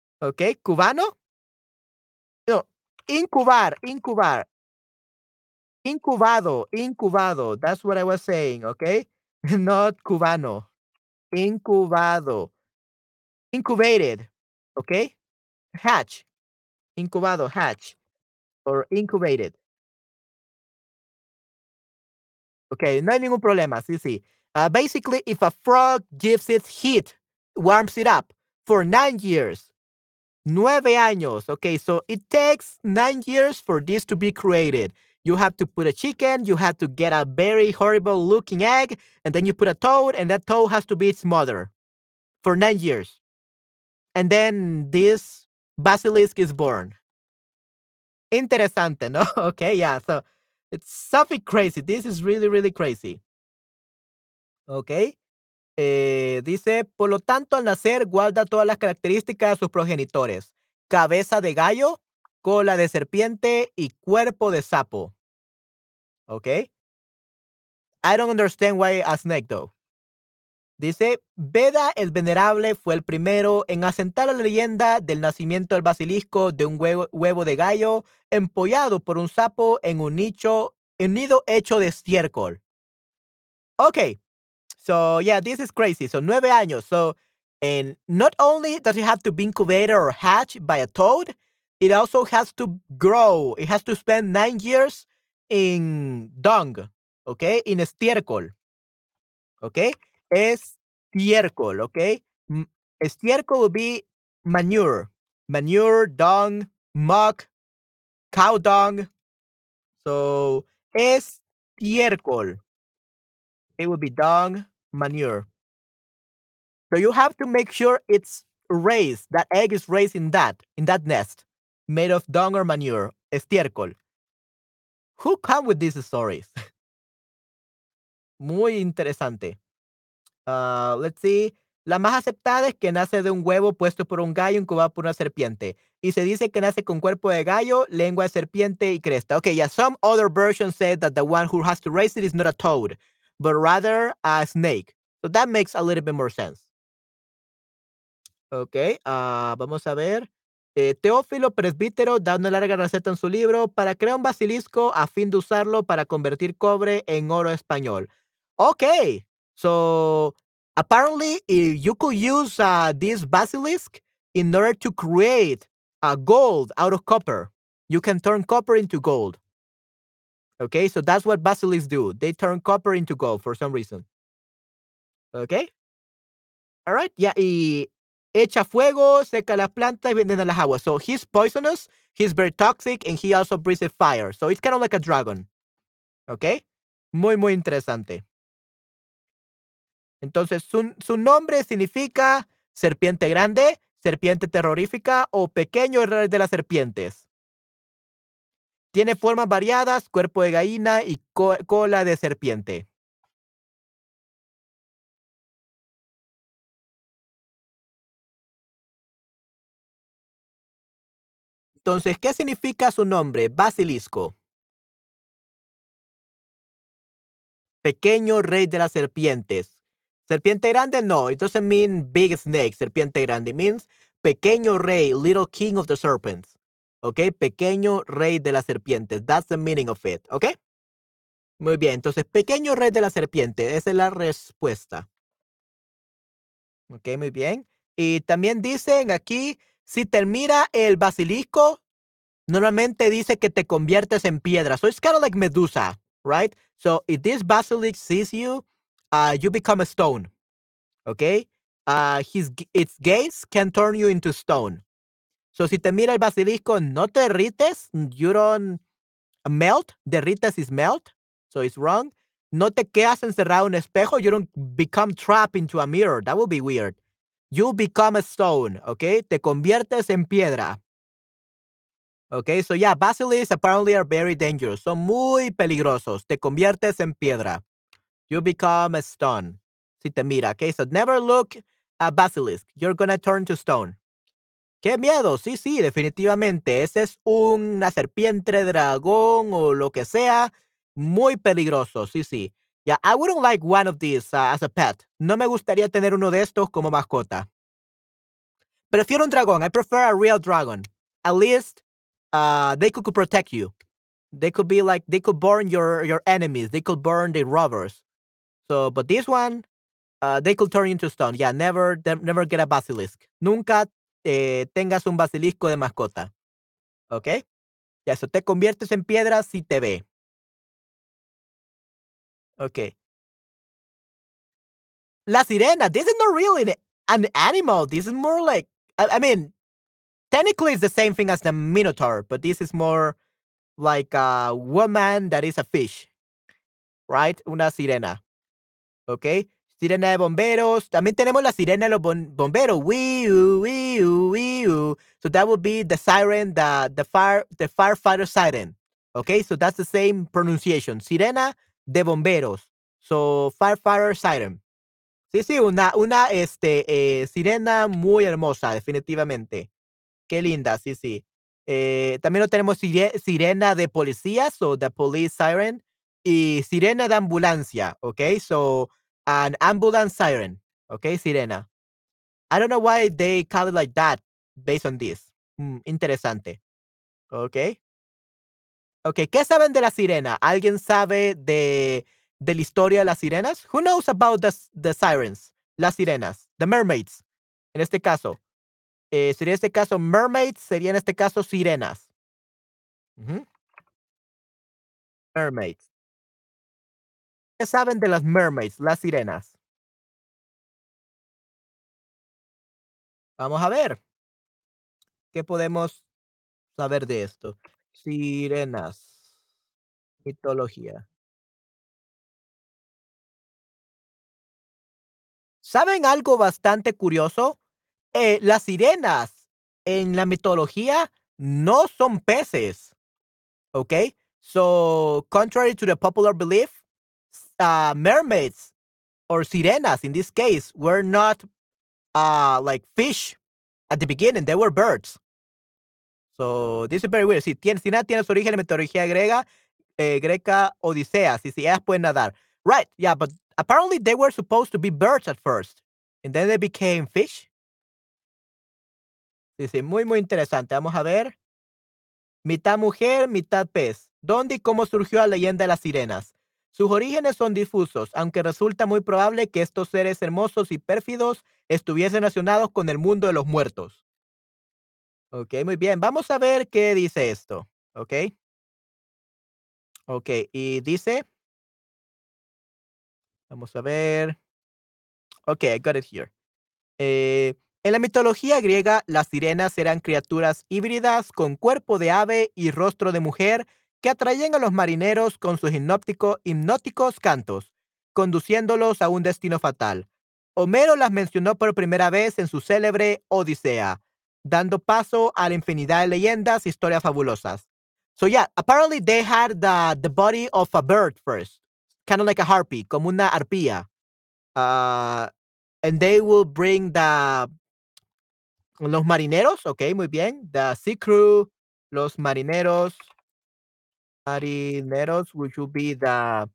[LAUGHS] okay, cubano. No, incubar, incubar. Incubado, incubado. That's what I was saying, okay? [LAUGHS] Not cubano. Incubado. Incubated. Okay? Hatch. Incubado, hatch. Or incubated. Okay, no hay ningún problema. Sí, sí. Uh, basically, if a frog gives it heat, warms it up for nine years, nueve años. Okay, so it takes nine years for this to be created. You have to put a chicken, you have to get a very horrible looking egg, and then you put a toad, and that toad has to be its mother for nine years. And then this basilisk is born. Interesante, ¿no? [LAUGHS] Okay, yeah. So it's something crazy. This is really, really crazy. Okay. Eh, dice, por lo tanto, al nacer guarda todas las características de sus progenitores. Cabeza de gallo, cola de serpiente y cuerpo de sapo. Okay. I don't understand why a snake though. Dice, Veda el Venerable fue el primero en asentar la leyenda del nacimiento del basilisco de un huevo, de gallo empollado por un sapo en un nicho, en nido hecho de estiércol. Okay, so yeah, this is crazy. So nueve años. So, and not only does it have to be incubated or hatched by a toad, it also has to grow. It has to spend nine years in dung, okay, in estiércol. Okay, estiércol, ¿ok? Estiércol would be manure, manure, dung, muck, cow dung. So, estiércol. It would be dung, manure. So you have to make sure it's raised, that egg is raised in that, in that nest, made of dung or manure, estiércol. Who come with these stories? [LAUGHS] Muy interesante. Uh, let's see. La más aceptada es que nace de un huevo puesto por un gallo incubado por una serpiente. Y se dice que nace con cuerpo de gallo, lengua de serpiente y cresta. Okay, yeah, some other versions say that the one who has to raise it is not a toad, but rather a snake. So that makes a little bit more sense. Ok, uh, vamos a ver. Eh, Teófilo Presbítero da una larga receta en su libro para crear un basilisco a fin de usarlo para convertir cobre en oro español. Okay, so apparently you could use uh, this basilisk in order to create a gold out of copper. You can turn copper into gold. Okay, so that's what basilisks do. They turn copper into gold for some reason. Okay. All right. Yeah, y echa fuego, seca las plantas y venena las aguas. So he's poisonous, he's very toxic, and he also breathes fire. So it's kind of like a dragon. Okay. Muy, muy interesante. Entonces, su, su nombre significa serpiente grande, serpiente terrorífica o pequeño rey de las serpientes. Tiene formas variadas, cuerpo de gallina y cola de serpiente. Entonces, ¿qué significa su nombre? Basilisco. Pequeño rey de las serpientes. Serpiente grande, no. It doesn't mean big snake, serpiente grande. It means pequeño rey, little king of the serpents. ¿Ok? Pequeño rey de las serpientes. That's the meaning of it. ¿Ok? Muy bien. Entonces, pequeño rey de la serpiente. Esa es la respuesta. Ok, muy bien. Y también dicen aquí si te mira el basilisco, normalmente dice que te conviertes en piedra. So it's kind of like Medusa, right? So if this basilisk sees you, uh, you become a stone. Okay? Uh, his, its gaze can turn you into stone. So si te mira el basilisco, no te derrites. You don't melt. Derrites is melt. So it's wrong. No te quedas encerrado en espejo. You don't become trapped into a mirror. That would be weird. You become a stone, okay? Te conviertes en piedra. Okay, so yeah, basilisks apparently are very dangerous. Son muy peligrosos. Te conviertes en piedra. You become a stone. Si te mira, okay? So never look at basilisk. You're gonna turn to stone. ¡Qué miedo! Sí, sí, definitivamente. Ese es una serpiente, dragón o lo que sea. Muy peligroso, sí, sí. Yeah, I wouldn't like one of these uh, as a pet. No me gustaría tener uno de estos como mascota. Prefiero un dragón. I prefer a real dragon. At least uh, they could, could protect you. They could be like they could burn your your enemies. They could burn the robbers. So, but this one, uh, they could turn into stone. Yeah, never never get a basilisk. Nunca eh, tengas un basilisco de mascota. ¿Ok? Ya, eso te conviertes en piedra si te ve. Okay. La Sirena, this is not really an animal. This is more like, I, I mean, technically it's the same thing as the Minotaur, but this is more like a woman that is a fish, right? Una sirena. Okay. Sirena de bomberos. También tenemos la sirena de los bomberos. Wee wee wee So that would be the siren, the the fire, the firefighter siren. Okay, so that's the same pronunciation. Sirena de bomberos. So, firefighter siren. Sí, sí, una, una este, eh, sirena muy hermosa, definitivamente. Qué linda, sí, sí. Eh, también lo tenemos sirena de policías o the police siren y sirena de ambulancia, ¿ok? So, an ambulance siren, ¿ok? Sirena. I don't know why they call it like that based on this. Mm, interesante. ¿Ok? Ok, ¿qué saben de la sirena? ¿Alguien sabe de, de la historia de las sirenas? Who knows about the, the sirens? Las sirenas, the mermaids. En este caso, eh, sería este caso mermaids, sería en este caso sirenas. Mermaids. ¿Qué saben de las mermaids, las sirenas? Vamos a ver. ¿Qué podemos saber de esto? Sirenas. Mitología. ¿Saben algo bastante curioso? Eh, las sirenas en la mitología no son peces. ¿Ok? So, contrary to the popular belief, uh, mermaids or sirenas in this case were not uh, like fish at the beginning, they were birds. So this is very weird. Si tiene, Sirena tiene su origen en mitología griega, eh, greca, Odisea. Si, si ellas pueden nadar. Right, yeah, but apparently they were supposed to be birds at first. And then they became fish. Muy, muy interesante. Vamos a ver. Mitad mujer, mitad pez. ¿Dónde y cómo surgió la leyenda de las sirenas? Sus orígenes son difusos, aunque resulta muy probable que estos seres hermosos y pérfidos estuviesen relacionados con el mundo de los muertos. Ok, muy bien. Vamos a ver qué dice esto. Ok. Ok, y dice. Vamos a ver. Ok, I got it here. Eh, en la mitología griega, las sirenas eran criaturas híbridas con cuerpo de ave y rostro de mujer que atraían a los marineros con sus hipnóticos cantos, conduciéndolos a un destino fatal. Homero las mencionó por primera vez en su célebre Odisea, dando paso a la infinidad de leyendas e historias fabulosas. So yeah, apparently they had the, the body of a bird first, kind of like a harpy, como una arpía. Uh, and they will bring the los marineros, okay, muy bien, the sea crew, los marineros, marineros, which would be the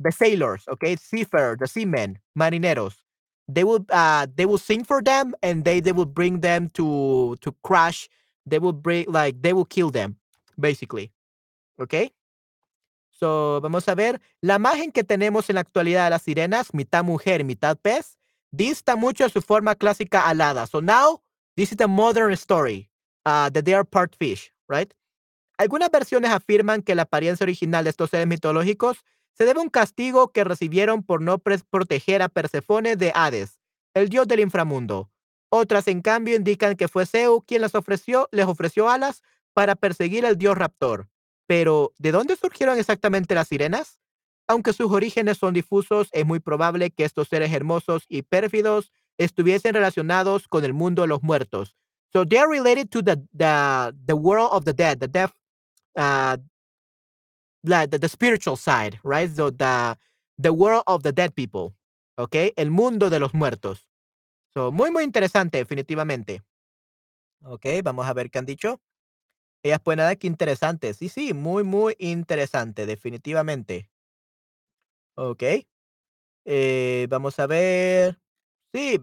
the sailors, okay, seafarer, the seamen, marineros. They will uh they will sing for them and they they will bring them to to crash they will bring like they will kill them basically okay? So vamos a ver. La imagen que tenemos en la actualidad de las sirenas mitad mujer mitad pez dista mucho de su forma clásica alada. So now this is a modern story uh that they are part fish right algunas versiones afirman que la apariencia original de estos seres mitológicos se debe un castigo que recibieron por no proteger a Persefone de Hades, el dios del inframundo. Otras, en cambio, indican que fue Zeus quien les ofreció, les ofreció alas para perseguir al dios raptor. Pero, ¿de dónde surgieron exactamente las sirenas? Aunque sus orígenes son difusos, es muy probable que estos seres hermosos y pérfidos estuviesen relacionados con el mundo de los muertos. So they are related to the, the, the world of the dead, the death, uh, the, spiritual side, right? So the, the world of the dead people, ¿ok? El mundo de los muertos. So, muy, muy interesante, definitivamente. Ok, vamos a ver qué han dicho. Ellas pueden dar que interesante. Sí, sí, muy, muy interesante, definitivamente. Ok. Eh, vamos a ver. Sí,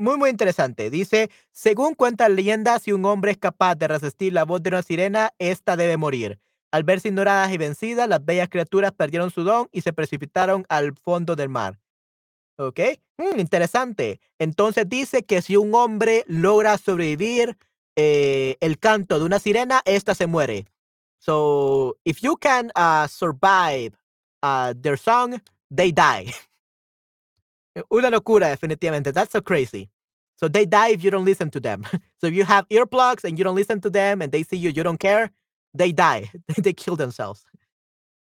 muy, muy interesante. Dice, según cuenta la leyenda, si un hombre es capaz de resistir la voz de una sirena, esta debe morir. Al verse ignoradas y vencidas, las bellas criaturas perdieron su don y se precipitaron al fondo del mar. ¿Ok? Mm, interesante. Entonces dice que si un hombre logra sobrevivir eh, el canto de una sirena, esta se muere. So, if you can uh, survive uh, their song, they die. [LAUGHS] Una locura, definitivamente. That's so crazy. So they die if you don't listen to them. [LAUGHS] so if you have earplugs and you don't listen to them and they see you, you don't care, they die, [LAUGHS] they kill themselves.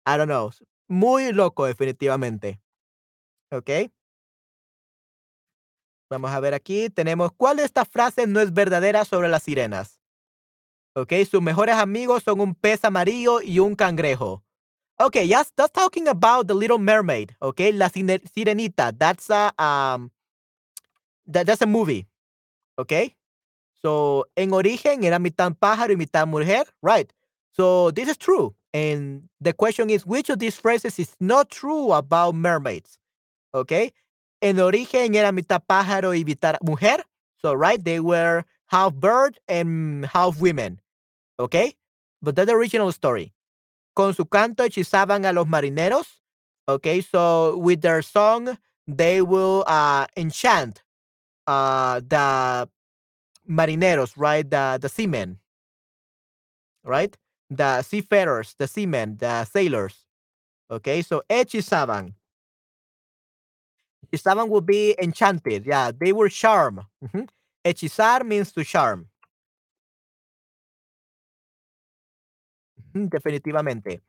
I don't know. Muy loco, definitivamente. ¿Ok? Vamos a ver aquí. Tenemos, ¿cuál de estas frases no es verdadera sobre las sirenas? ¿Ok? Sus mejores amigos son un pez amarillo y un cangrejo. Ok, yes, that's talking about the Little Mermaid. Ok, la sirenita. That's a, um, that, that's a movie. Ok. So, en origen era mitad pájaro y mitad mujer. Right. So this is true. And the question is, which of these phrases is not true about mermaids? Okay. En origen era mitad pájaro y mitad mujer. So, right, they were half bird and half women. Okay. But that's the original story. Con su canto hechizaban a los marineros. Okay. So, with their song, they will uh, enchant uh, the marineros, right? The, the seamen. Right? the seafarers, the seamen, the sailors. Okay, so hechizaban. Hechizaban would be enchanted. Yeah, they were charmed. Hechizar means to charm. Definitivamente.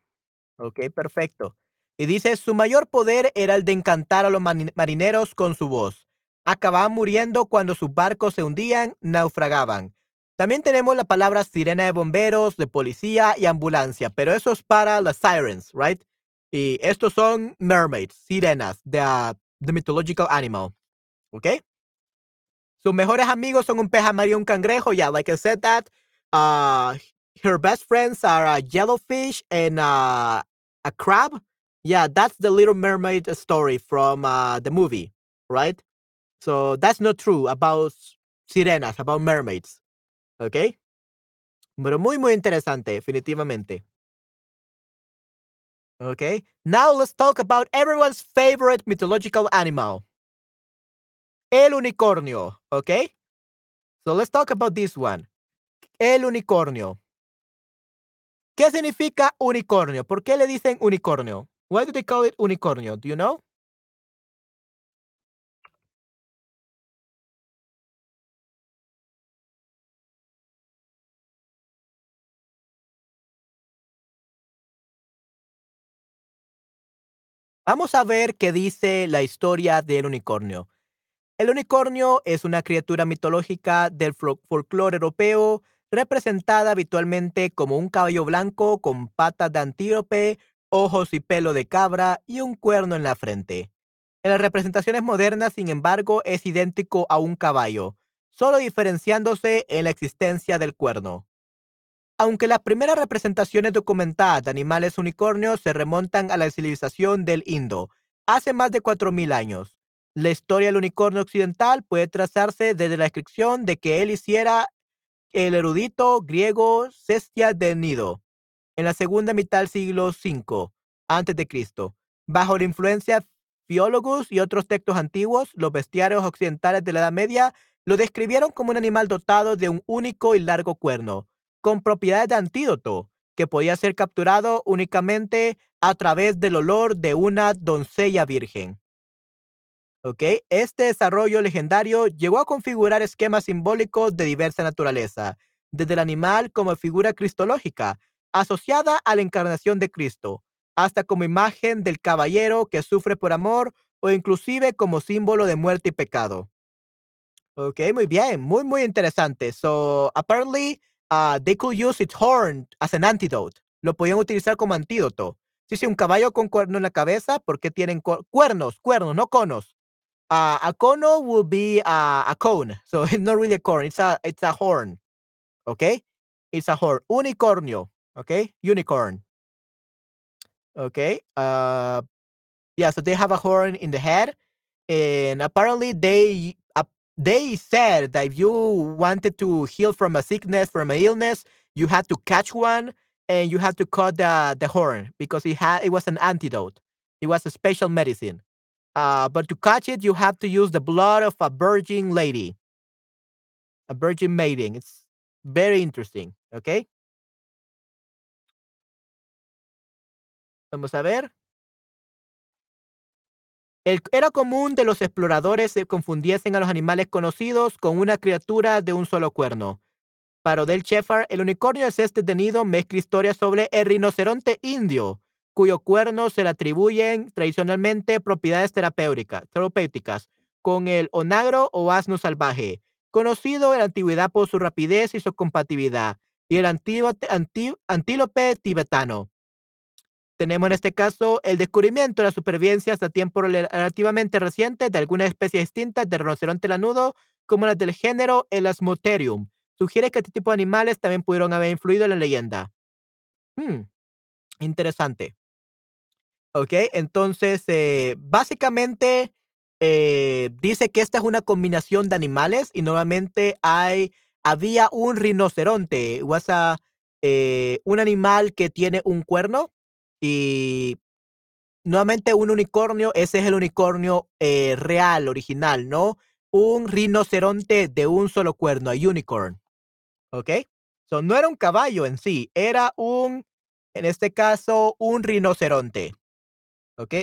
Ok, perfecto. Y dice, su mayor poder era el de encantar a los marineros con su voz. Acababan muriendo cuando sus barcos se hundían, naufragaban. También tenemos la palabra sirena de bomberos, de policía y ambulancia, pero eso es para las sirens, right? Y estos son mermaids, sirenas, the, uh, the mythological animal. ¿Ok? Sus mejores amigos son un pez amarillo y un cangrejo. Yeah, like I said that. Uh, her best friends are a jellyfish and uh, a crab. Yeah, that's the Little Mermaid story from uh, the movie, right? So that's not true about sirenas, about mermaids. Okay? Pero muy, muy interesante, definitivamente. Okay. Now let's talk about everyone's favorite mythological animal. El unicornio. Okay. So let's talk about this one. El unicornio. ¿Qué significa unicornio? ¿Por qué le dicen unicornio? Why do they call it unicornio? Do you know? Vamos a ver qué dice la historia del unicornio. El unicornio es una criatura mitológica del folclore europeo representada habitualmente como un caballo blanco con patas de antílope, ojos y pelo de cabra y un cuerno en la frente. En las representaciones modernas, sin embargo, es idéntico a un caballo, solo diferenciándose en la existencia del cuerno. Aunque las primeras representaciones documentadas de animales unicornios se remontan a la civilización del Indo, hace más de 4.000 años, la historia del unicornio occidental puede trazarse desde la descripción de que él hiciera el erudito griego Cestia de Nido en la segunda mitad del siglo V a.C. Bajo la influencia biólogos y otros textos antiguos, los bestiarios occidentales de la Edad Media lo describieron como un animal dotado de un único y largo cuerno, con propiedades de antídoto, que podía ser capturado únicamente a través del olor de una doncella virgen. ¿Ok? Este desarrollo legendario llegó a configurar esquemas simbólicos de diversa naturaleza, desde el animal como figura cristológica, asociada a la encarnación de Cristo, hasta como imagen del caballero que sufre por amor o inclusive como símbolo de muerte y pecado. Ok, muy bien, muy, muy interesante. So, apparently, uh, they could use its horn as an antidote. Lo podían utilizar como antídoto. Si sí, un caballo con cuerno en la cabeza, ¿por qué tienen cuernos? Cuernos, no conos. Uh, a cono would be uh, a cone. [LAUGHS] So it's not really a corn. It's a, it's a horn. Okay? It's a horn. Unicornio. Okay? Unicorn. Okay? Uh, yeah, so they have a horn in the head. And apparently they they said that if you wanted to heal from a sickness, from an illness, you had to catch one and you had to cut the, the horn because it had it was an antidote. It was a special medicine. Uh, but to catch it, you have to use the blood of a virgin lady, a virgin maiden. It's very interesting. Okay. Vamos a ver. era común de los exploradores se confundiesen a los animales conocidos con una criatura de un solo cuerno. Para Odell Shepard, el unicornio es este tenido mezcla historias sobre el rinoceronte indio, cuyo cuerno se le atribuyen tradicionalmente propiedades terapéuticas, con el onagro o asno salvaje, conocido en la antigüedad por su rapidez y su compatibilidad, y el antílope tibetano, tenemos en este caso el descubrimiento de la supervivencia hasta tiempo relativamente reciente de algunas especies distintas de rinoceronte lanudo, como las del género Elasmotherium. Sugiere que este tipo de animales también pudieron haber influido en la leyenda. Hmm, interesante. Ok, entonces, eh, básicamente eh, dice que esta es una combinación de animales y nuevamente hay, había un rinoceronte, o sea, eh, un animal que tiene un cuerno y nuevamente un unicornio, ese es el unicornio eh, real, original, ¿no? Un rinoceronte de un solo cuerno, a unicorn. ¿Ok? So, no era un caballo en sí, era un, en este caso, un rinoceronte. ¿Ok?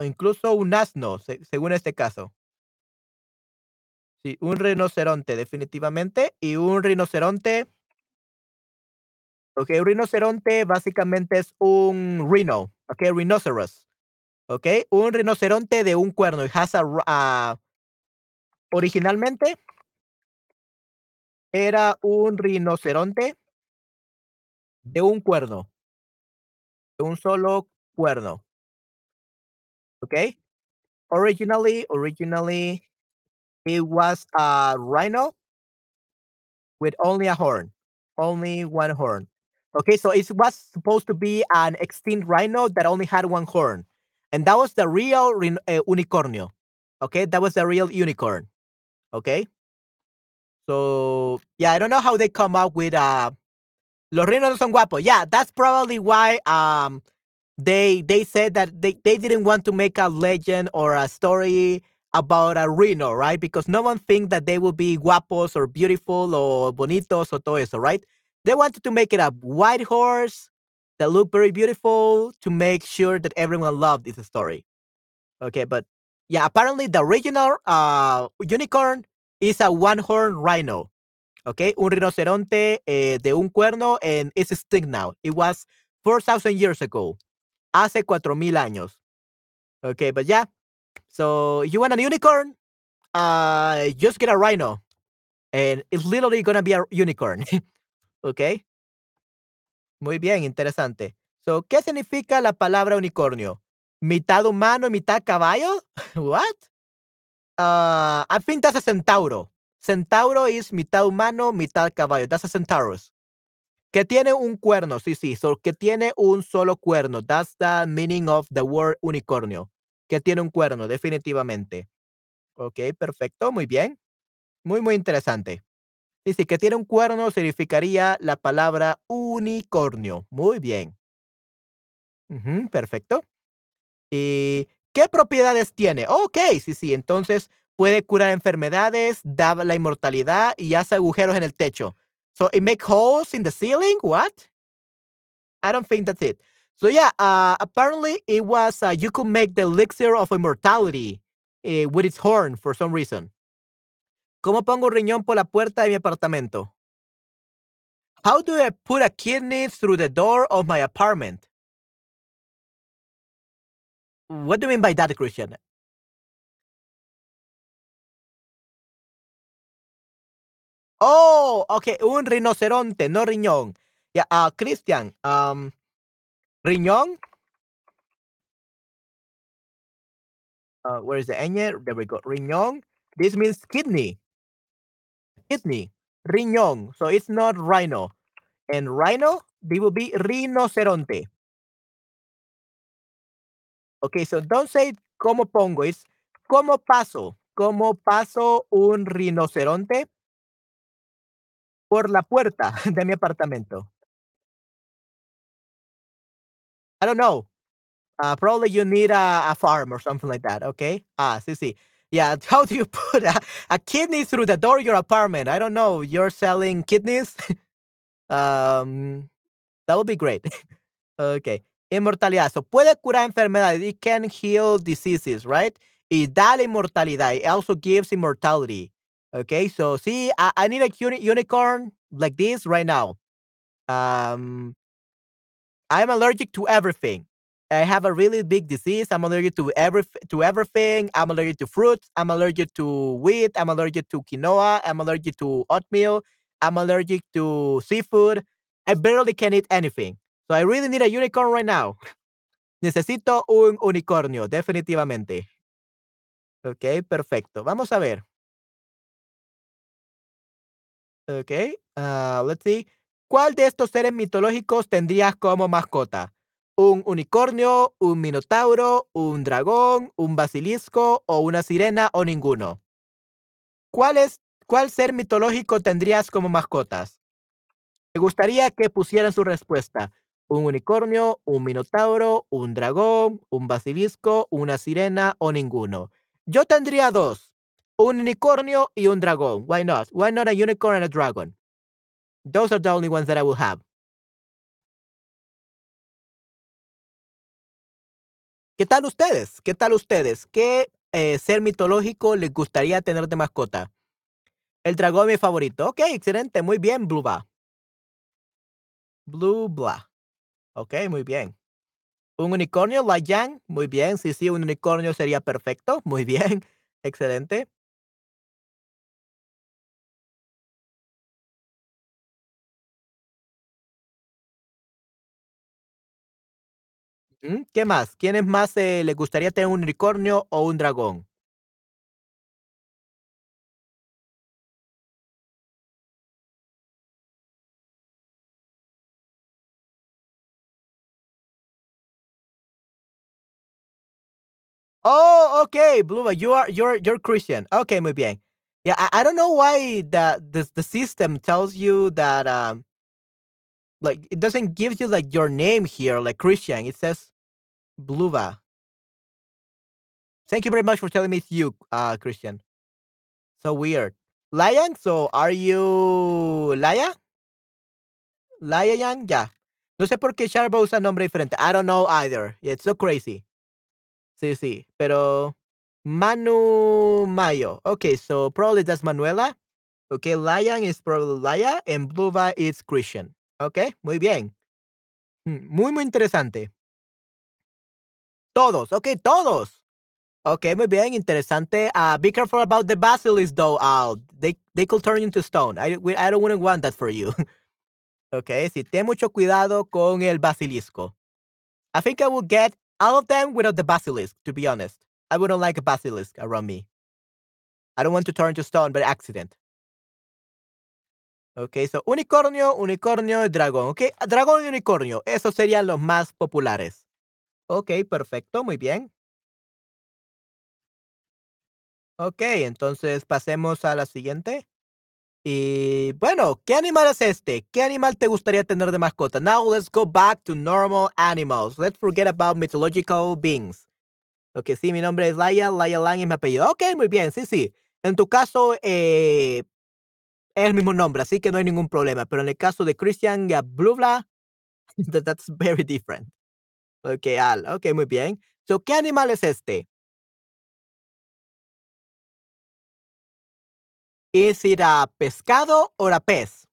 O incluso un asno, según este caso. Sí, un rinoceronte, definitivamente. Y un rinoceronte Ok, un rinoceronte básicamente es un rhino, ok, rhinoceros. Ok, un rinoceronte de un cuerno. Has a, originalmente era un rinoceronte de un cuerno. De un solo cuerno. Okay. Originally, originally, it was a rhino with only a horn, only one horn. Okay, so it was supposed to be an extinct rhino that only had one horn, and that was the real uh, unicornio. Okay, that was the real unicorn. Okay, so yeah, I don't know how they come up with uh, los rhinos no son guapos. Yeah, that's probably why um they they said that they, they didn't want to make a legend or a story about a rhino, right? Because no one thinks that they will be guapos or beautiful or bonitos or todo eso, right? They wanted to make it a white horse that looked very beautiful to make sure that everyone loved this story. Okay, but yeah, apparently the original uh, unicorn is a one-horn rhino. Okay, un rinoceronte eh, de un cuerno and it's extinct now. It was 4,000 years ago. Hace 4,000 años. Okay, but yeah. So you want a unicorn? Uh, just get a rhino. And it's literally gonna be a unicorn. [LAUGHS] okay. Muy bien, interesante. So, ¿qué significa la palabra unicornio? ¿Mitad humano mitad caballo? [LAUGHS] What? Uh, I think that's a centauro. Centauro is mitad humano, mitad caballo. That's a centaurus. Que tiene un cuerno, sí, sí. So, que tiene un solo cuerno. That's the meaning of the word unicornio. Que tiene un cuerno, definitivamente. Ok, perfecto, muy bien. Muy, muy interesante. Sí, que tiene un cuerno significaría la palabra unicornio. Muy bien. perfecto. ¿Y qué propiedades tiene? Ok, sí, sí. Entonces puede curar enfermedades, da la inmortalidad y hace agujeros en el techo. So it make holes in the ceiling? What? I don't think that's it. So yeah, uh, apparently it was uh, you could make the elixir of immortality uh, with its horn for some reason. ¿Cómo pongo riñón por la puerta de mi apartamento? How do I put a kidney through the door of my apartment? What do you mean by that, Christian? Oh, okay, un rinoceronte, no riñón. Yeah, uh, Christian, um, riñón. Uh, where is the ñ? There we go. Riñón. This means kidney. Kidney. Riñón. So it's not rhino. And rhino, they will be rinoceronte. Okay, so don't say cómo pongo, es cómo paso, cómo paso un rinoceronte por la puerta [LAUGHS] de mi apartamento. I don't know. Uh, probably you need a, a, farm or something like that. Okay. Ah, sí, sí. Yeah. [LAUGHS] How do you put a, a kidney through the door of your apartment? I don't know. You're selling kidneys. [LAUGHS] um, that would be great. okay. Inmortalidad. So puede curar enfermedades. It can heal diseases, right? Y da la inmortalidad. It also gives immortality. Okay. So see, I, I need a uni unicorn like this right now. Um, I'm allergic to everything. I have a really big disease. I'm allergic to every to everything. I'm allergic to fruits. I'm allergic to wheat. I'm allergic to quinoa. I'm allergic to oatmeal. I'm allergic to seafood. I barely can eat anything. So I really need a unicorn right now. [LAUGHS] Necesito un unicornio, definitivamente. Ok, perfecto. Vamos a ver. Ok, uh, let's see. ¿Cuál de estos seres mitológicos tendrías como mascota? ¿Un unicornio, un minotauro, un dragón, un basilisco o una sirena o ninguno? ¿Cuál, es, ¿Cuál ser mitológico tendrías como mascotas? Me gustaría que pusieran su respuesta. ¿Un unicornio, un minotauro, un dragón, un basilisco, una sirena o ninguno? Yo tendría dos. Un unicornio y un dragón. Why not? Why not a unicorn and a dragon? Those are the only ones that I will have. ¿Qué tal ustedes? ¿Qué tal ustedes? ¿Qué eh, ser mitológico les gustaría tener de mascota? El dragón mi favorito. Ok, excelente. Muy bien, Blue Ba. Blue Blah. Ok, muy bien. Un unicornio, la Yang. Muy bien. Sí, sí, un unicornio sería perfecto. Muy bien. [LAUGHS] Excelente. ¿Qué más? ¿Quiénes más eh, gustaría tener un unicornio o un dragón? Oh, okay, Blue, you are you're you're Christian. Okay, muy bien. Yeah, I, I don't know why the the the system tells you that um like it doesn't give you like your name here like Christian. It says Bluva. Thank you very much for telling me it's you, uh, Christian. So weird. Lion, so are you Laya? Laya Yang, ya. No sé por qué Sharba usa nombre diferente. I don't know either. It's so crazy. Sí, sí. Pero Manu Mayo. Okay, so probably that's Manuela. Okay, Lion is probably Laya and Bluva is Christian. Okay, muy bien. Mm, Muy, muy interesante. Todos, okay, todos. Okay, muy bien, interesante. Uh, be careful about the basilisk, though. Uh, they they could turn into stone. I I don't want that for you. [LAUGHS] okay, sí, ten mucho cuidado con el basilisco. I think I will get all of them without the basilisk. To be honest, I wouldn't like a basilisk around me. I don't want to turn to stone by accident. Okay, so unicornio, unicornio y dragón. Okay, dragón y unicornio. Esos serían los más populares. Okay, perfecto, muy bien. Ok, entonces pasemos a la siguiente. Y bueno, ¿qué animal es este? ¿Qué animal te gustaría tener de mascota? Now let's go back to normal animals. Let's forget about mythological beings. Ok, sí, mi nombre es Laia, Laia Lang es mi apellido. Ok, muy bien, sí, sí. En tu caso, eh, es el mismo nombre, así que no hay ningún problema. Pero en el caso de Christian Bluvla, [LAUGHS] that's very different. Ok, Al, ok, muy bien. So, ¿qué animal es este? ¿Es ir a pescado o a pez?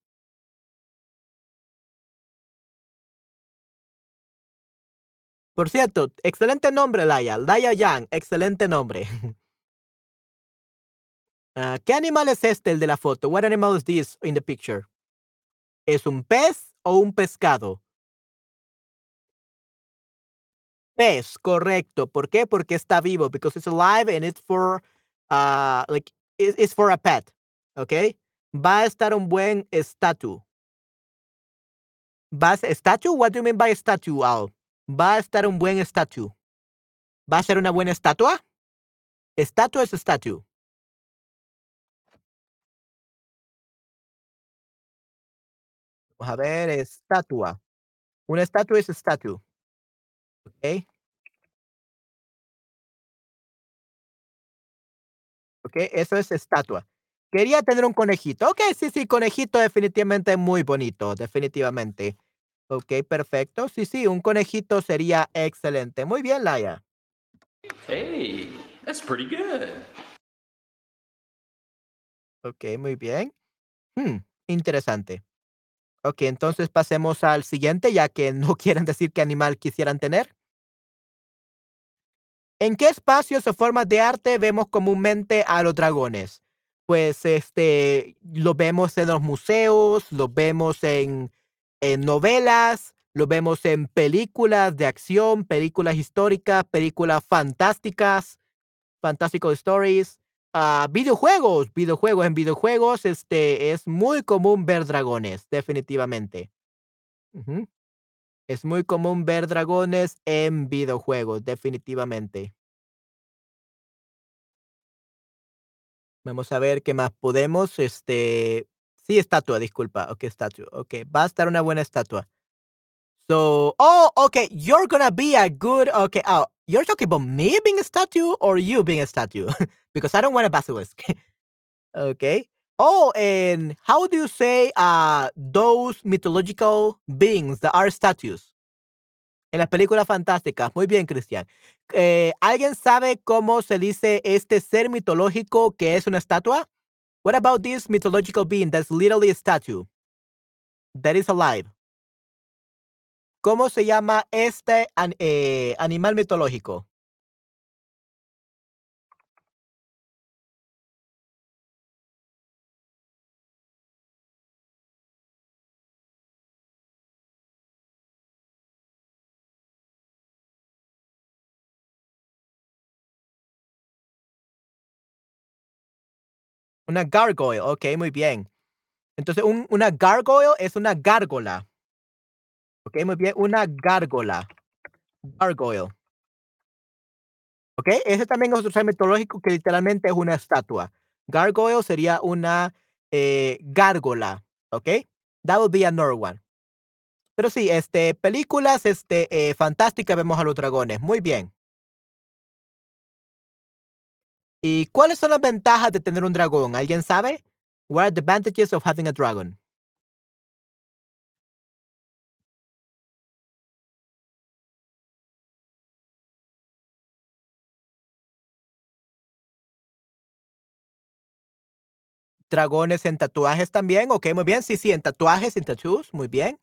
Por cierto, excelente nombre, Laia. Laia Yang, excelente nombre. [LAUGHS] Ah, ¿Qué animal es este, el de la foto? What animal is this in the picture? ¿Es un pez o un pescado? Correcto. ¿Por qué? Porque está vivo. Because it's alive and it's for, uh, like, it- it's for a pet. ¿Ok? Va a estar un buen estatus. ¿Va a statue? What do you mean by statue, Al? Va a estar un buen statue. ¿Va a ser una buena estatua? Estatua es statue. Vamos a ver, estatua. Una estatua es statue. ¿Ok? ¿Ok? Eso es estatua. Quería tener un conejito. Ok, sí, sí, conejito definitivamente muy bonito, definitivamente. Ok, perfecto. Sí, sí, un conejito sería excelente. Muy bien, Laia. Hey, that's pretty good. Ok, muy bien. Hmm, interesante. Ok, entonces pasemos al siguiente, ya que no [LAUGHS] quieren decir qué animal quisieran tener. ¿En qué espacios o formas de arte vemos comúnmente a los dragones? Pues este, lo vemos en los museos, lo vemos en, en novelas, lo vemos en películas de acción, películas históricas, películas fantásticas, fantástico stories, ah, videojuegos, videojuegos, en videojuegos, este, es muy común ver dragones, definitivamente. Es muy común ver dragones en videojuegos, definitivamente. Vamos a ver qué más podemos. Este. Sí, estatua, disculpa. Ok, estatua. Ok, va a estar una buena estatua. So, oh, okay, you're gonna be a good. Okay, oh, you're talking about me being a statue or you being a statue? [LAUGHS] because I don't want a basilisk. [LAUGHS] okay. Oh, and how do you say uh those mythological beings that are statues? En las películas fantásticas. Muy bien, Cristian. Eh, ¿Alguien sabe cómo se dice este ser mitológico que es una estatua? What about this mythological being that's literally a statue? That is alive. ¿Cómo se llama este an- eh, animal mitológico? Una gargoyle, ok, muy bien. Entonces, un- una gargoyle es una gárgola. Ok, muy bien. Una gárgola. Gargoyle. Ok, ese también es otro ser mitológico que literalmente es una estatua. Gargoyle sería una eh, gárgola. Ok, that would be another one. Pero sí, este, películas este, eh, fantásticas vemos a los dragones. Muy bien. ¿Y cuáles son las ventajas de tener un dragón? ¿Alguien sabe? What are the advantages of having a dragon? Dragones en tatuajes también. Ok, muy bien. Sí, sí, en tatuajes, en tattoos. Muy bien.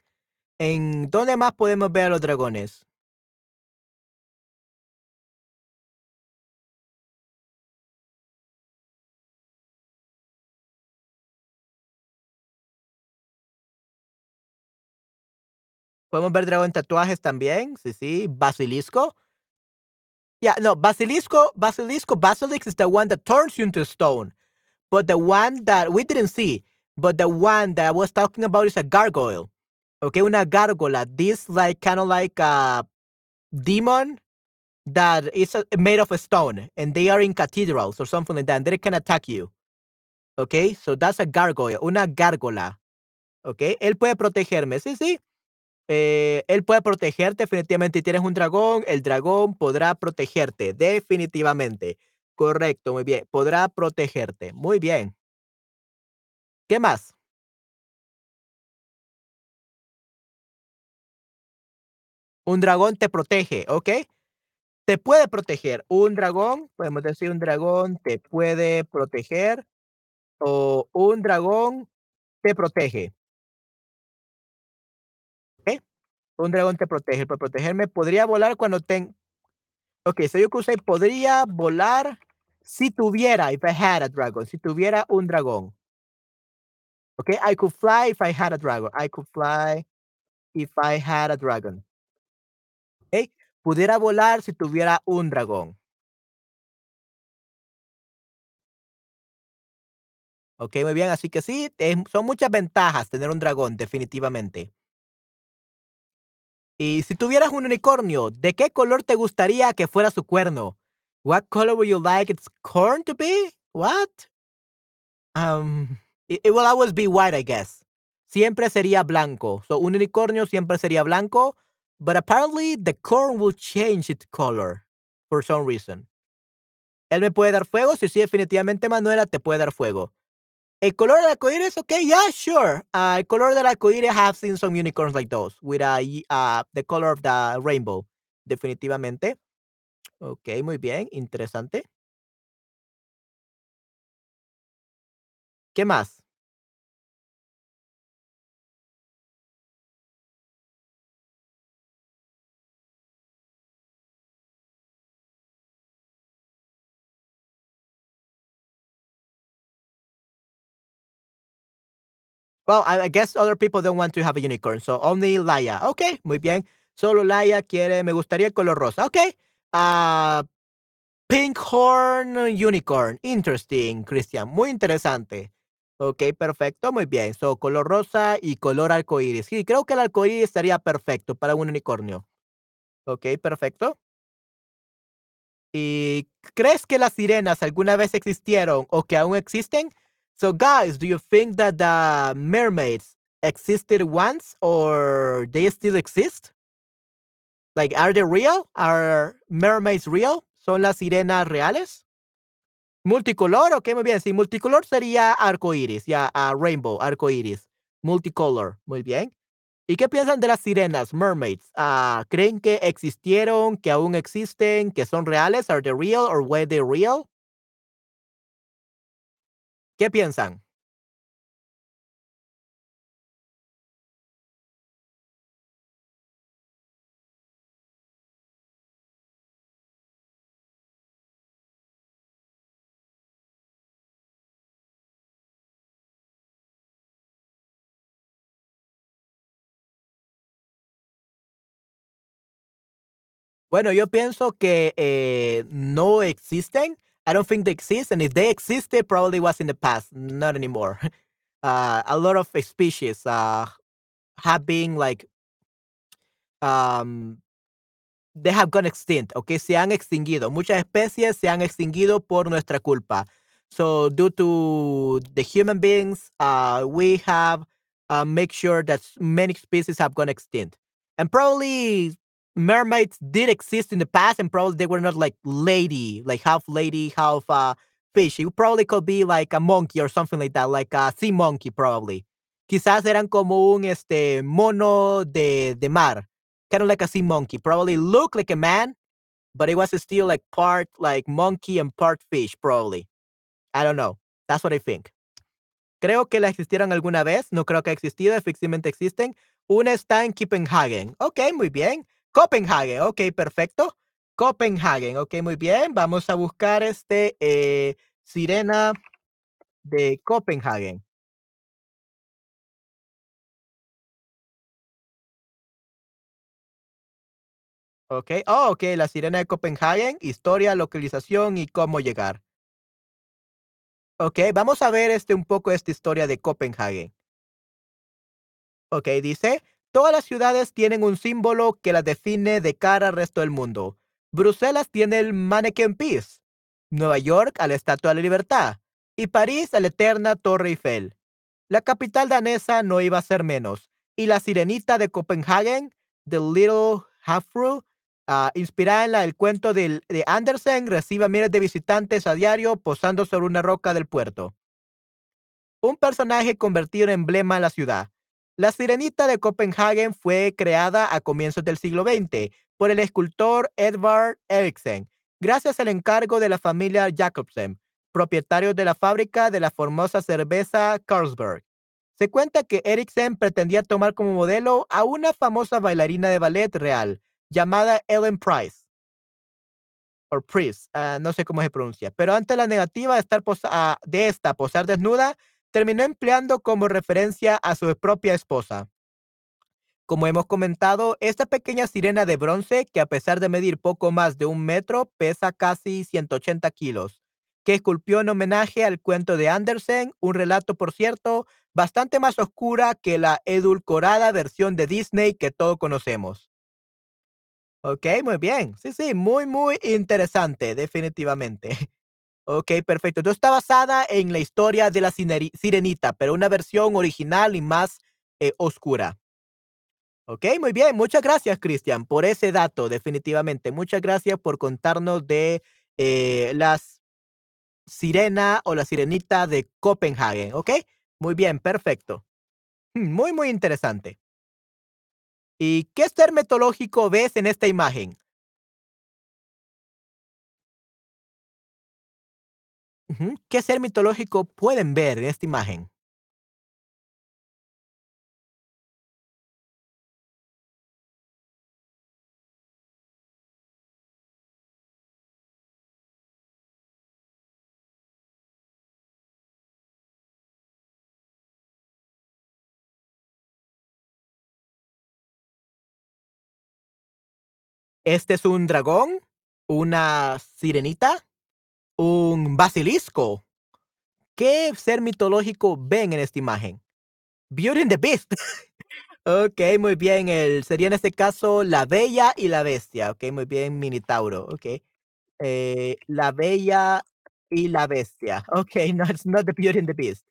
¿En dónde más podemos ver a los dragones? Podemos ver dragón en tatuajes también. Sí, sí. Basilisco. Yeah, no, basilisco, basilisco, basilisk is the one that turns you into stone. But the one that we didn't see, but the one that I was talking about is a gargoyle. Okay, una gárgola. This like kind of like a demon that is made of stone, and they are in cathedrals or something like that. And they can attack you. Okay, so that's a gargoyle, una gárgola. Okay, él puede protegerme. Sí, sí. Eh, él puede protegerte definitivamente. Si tienes un dragón, el dragón podrá protegerte definitivamente. Correcto, muy bien. Podrá protegerte. Muy bien. ¿Qué más? Un dragón te protege, ¿ok? Te puede proteger. Un dragón, podemos decir un dragón te puede proteger o un dragón te protege. ¿Ok? Un dragón te protege. Por protegerme, podría volar cuando tenga... Ok, so yo usé podría volar si tuviera, if I had a dragon, si tuviera un dragón. Ok, I could fly if I had a dragon. I could fly if I had a dragon. Ok, pudiera volar si tuviera un dragón. Ok, muy bien, así que sí, son muchas ventajas tener un dragón, definitivamente. Y si tuvieras un unicornio, ¿de qué color te gustaría que fuera su cuerno? What color would you like its corn to be? What? Um, it, will always be white, I guess. Siempre sería blanco. So, un unicornio siempre sería blanco, but apparently the corn will change its color for some reason. Él me puede dar fuego, sí, sí, definitivamente Manuela te puede dar fuego. El color del arcoíris, okay, yeah, sure. Uh, el color del arcoíris, I have seen some unicorns like those with uh, uh, the color of the rainbow, definitivamente. Ok, muy bien, interesante. ¿Qué más? Well, I, guess other people don't want to have a unicorn, so only Laia. Ok, muy bien. Solo Laia quiere, me gustaría el color rosa. Ok. Uh, pink horn unicorn. Interesting, Christian. Muy interesante. Ok, perfecto, muy bien. So, color rosa y color arcoíris. Sí, creo que el arcoíris estaría perfecto para un unicornio. Ok, perfecto. ¿Y crees que las sirenas alguna vez existieron o que aún existen? So, guys, do you think that the mermaids existed once or they still exist? Like, are they real? Are mermaids real? ¿Son las sirenas reales? Multicolor, ok, muy bien. Sí, multicolor sería arcoiris, ya, a rainbow, arcoiris. Multicolor, muy bien. ¿Y qué piensan de las sirenas, mermaids? Uh, ¿Creen que existieron, que aún existen, que son reales? ¿Are they real or were they real? ¿Qué piensan? Bueno, yo pienso que eh, no existen. I don't think they exist, and if they existed, probably was in the past, not anymore. [LAUGHS] Uh, a lot of species uh, have been like um, they have gone extinct, okay? Se han extinguido. Muchas especies se han extinguido por nuestra culpa. So due to the human beings, uh, we have uh, make sure that many species have gone extinct. And probably mermaids did exist in the past, and probably they were not like lady, like half lady, half uh, fish. It probably could be like a monkey or something like that, like a sea monkey, probably. Quizás eran como un este mono de, de mar, kind of like a sea monkey. Probably look like a man, but it was still like part like monkey and part fish, probably. I don't know. That's what I think. Creo que la existieron alguna vez. No creo que ha existido. Efectivamente existen. Una está en Copenhagen. Ok, muy bien. Copenhagen. Ok, perfecto. Copenhagen. Ok, muy bien. Vamos a buscar este eh, sirena de Copenhagen. Ok. Oh, ok. La sirena de Copenhagen. Historia, localización y cómo llegar. Ok, vamos a ver este un poco esta historia de Copenhague. Ok, dice, todas las ciudades tienen un símbolo que las define de cara al resto del mundo. Bruselas tiene el Mannequin Peace, Nueva York a la Estatua de la Libertad y París a la eterna Torre Eiffel. La capital danesa no iba a ser menos, y la sirenita de Copenhagen, The Little Half-Fru, Uh, inspirada en el cuento de, de Andersen, recibe miles de visitantes a diario posando sobre una roca del puerto. Un personaje convertido en emblema de la ciudad. La sirenita de Copenhagen fue creada a comienzos del siglo XX por el escultor Edvard Eriksen, gracias al encargo de la familia Jacobsen, propietarios de la fábrica de la famosa cerveza Carlsberg. Se cuenta que Eriksen pretendía tomar como modelo a una famosa bailarina de ballet real, llamada Ellen Price. O Price, uh, no sé cómo se pronuncia. Pero ante la negativa de, estar uh, de esta posar desnuda, terminó empleando como referencia a su propia esposa. Como hemos comentado, esta pequeña sirena de bronce, que a pesar de medir poco más de un metro, pesa casi 180 kilos, que esculpió en homenaje al cuento de Andersen, un relato, por cierto, bastante más oscura que la edulcorada versión de Disney que todos conocemos. Ok, muy bien. Sí, sí, muy, muy interesante, definitivamente. Ok, perfecto. Entonces está basada en la historia de la sirenita, pero una versión original y más eh, oscura. Ok, muy bien. Muchas gracias, Cristian, por ese dato, definitivamente. Muchas gracias por contarnos de eh, las sirena o la sirenita de Copenhague. Ok, muy bien, perfecto. Muy, muy interesante. ¿Y qué ser mitológico ves en esta imagen? ¿Qué ser mitológico pueden ver en esta imagen? Este es un dragón, una sirenita, un basilisco. ¿Qué ser mitológico ven en esta imagen? Beauty and the Beast. [LAUGHS] ok, muy bien. El, sería en este caso la Bella y la Bestia. Ok, muy bien, Minitauro. Ok. Eh, la Bella y la Bestia. Ok, [LAUGHS] no, it's not the Beauty and the Beast.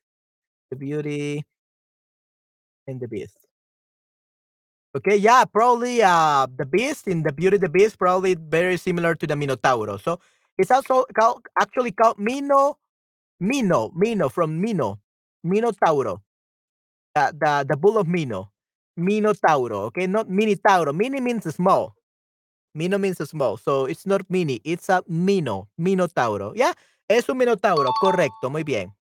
The Beauty and the Beast. Okay, yeah, probably uh, the beast in the Beauty of the Beast, probably very similar to the Minotauro. So it's also called, actually called Mino, Mino, Mino from Mino, Minotauro, uh, the the bull of Mino, Minotauro. Okay, not Minitauro. Mini means small. Mino means small, so it's not mini, it's a Mino, Minotauro. Yeah, es un Minotauro, correcto, muy bien.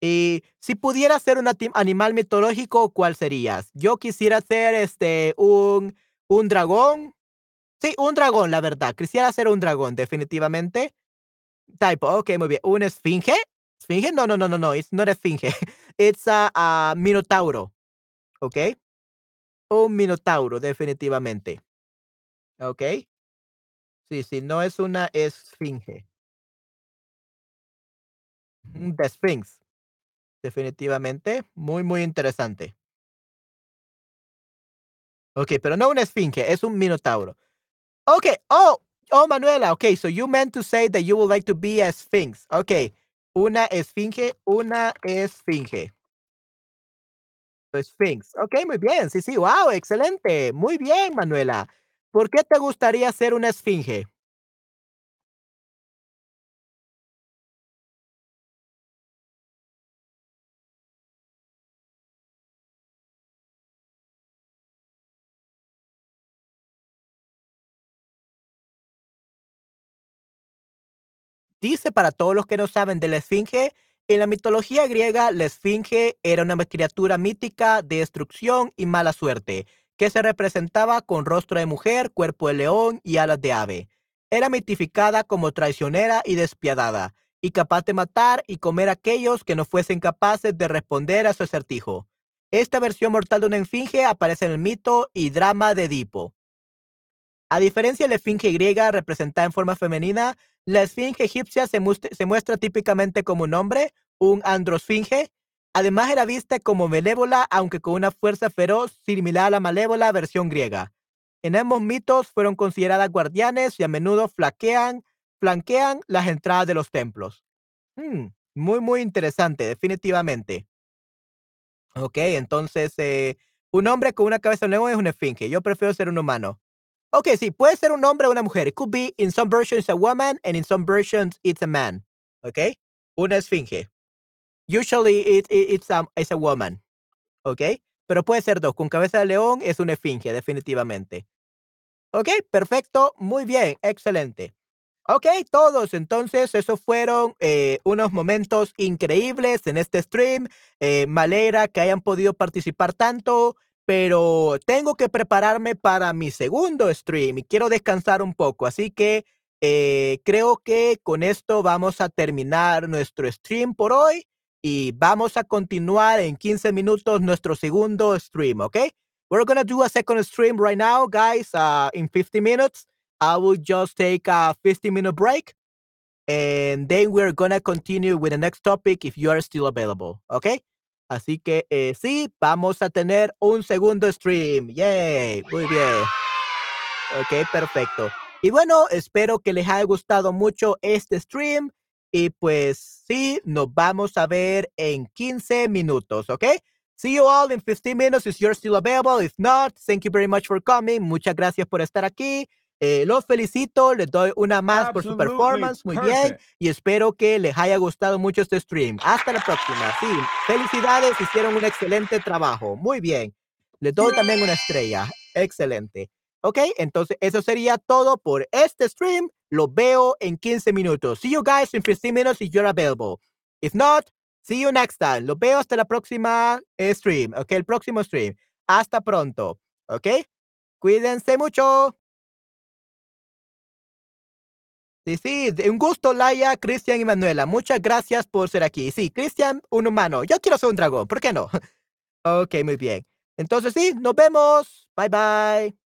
Y si pudiera ser un animal mitológico, ¿cuál serías? Yo quisiera ser este un, un dragón. Sí, un dragón, la verdad. Quisiera ser un dragón, definitivamente. Type, ok, muy bien. ¿Un esfinge? ¿Esfinge? No, no, no, no, no. It's not esfinge. [LAUGHS] It's a, a minotauro. Ok. Un minotauro, definitivamente. Ok. Sí, sí, no es una esfinge. The Sphinx. Definitivamente. Muy, muy interesante. Ok, pero no una esfinge, es un minotauro. Okay. Oh, oh, Manuela. Okay, so you meant to say that you would like to be a sphinx. Okay. Una esfinge, una esfinge. Sphinx. Ok, muy bien. Sí, sí. Wow, excelente. Muy bien, Manuela. ¿Por qué te gustaría ser una esfinge? Dice para todos los que no saben de la esfinge, en la mitología griega la esfinge era una criatura mítica de destrucción y mala suerte, que se representaba con rostro de mujer, cuerpo de león y alas de ave. Era mitificada como traicionera y despiadada, y capaz de matar y comer a aquellos que no fuesen capaces de responder a su acertijo. Esta versión mortal de una esfinge aparece en el mito y drama de Edipo. A diferencia de la esfinge griega representada en forma femenina, la esfinge egipcia se, muestra típicamente como un hombre, un androsfinge. Además era vista como benévola, aunque con una fuerza feroz similar a la malévola versión griega. En ambos mitos fueron consideradas guardianes y a menudo flanquean, flanquean las entradas de los templos. Hmm, muy, muy interesante, definitivamente. Ok, entonces, eh, un hombre con una cabeza de león es una esfinge. Yo prefiero ser un humano. Okay, sí, puede ser un hombre o una mujer. It could be in some versions a woman and in some versions it's a man. Okay? Una esfinge. Usually it, it's, a, it's a woman. Okay? Pero puede ser dos. Con cabeza de león es una esfinge, definitivamente. Ok, perfecto. Muy bien. Excelente. Ok, todos. Entonces, esos fueron eh, unos momentos increíbles en este stream. Eh, me alegra que hayan podido participar tanto pero tengo que prepararme para mi segundo stream y quiero descansar un poco. Así que eh, creo que con esto vamos a terminar nuestro stream por hoy y vamos a continuar en 15 minutos nuestro segundo stream, ¿ok? We're to do a second stream right now, guys, uh, in 50 minutes. I will just take a 15 minute break and then we're to continue with the next topic if you are still available, ¿ok? Así que eh, sí, vamos a tener un segundo stream. Yay, muy bien. Ok, perfecto. Y bueno, espero que les haya gustado mucho este stream. Y pues sí, nos vamos a ver en 15 minutos, ¿ok? See you all in 15 minutes if you're still available. If not, thank you very much for coming. Muchas gracias por estar aquí. Eh, los felicito, les doy una más por su performance, muy bien, y espero que les haya gustado mucho este stream. Hasta la próxima. Sí, felicidades, hicieron un excelente trabajo. Muy bien. Les doy también una estrella. Excelente. Ok, entonces eso sería todo por este stream. Lo veo en 15 minutos. See you guys in 15 minutes if you're available. If not, see you next time. Lo veo hasta la próxima eh, stream. Ok, el próximo stream. Hasta pronto. Ok, cuídense mucho. Sí, sí, un gusto, Laia, Cristian y Manuela. Muchas gracias por ser aquí. Sí, Cristian, un humano. Yo quiero ser un dragón, ¿por qué no? [LAUGHS] ok, muy bien. Entonces sí, nos vemos. Bye bye.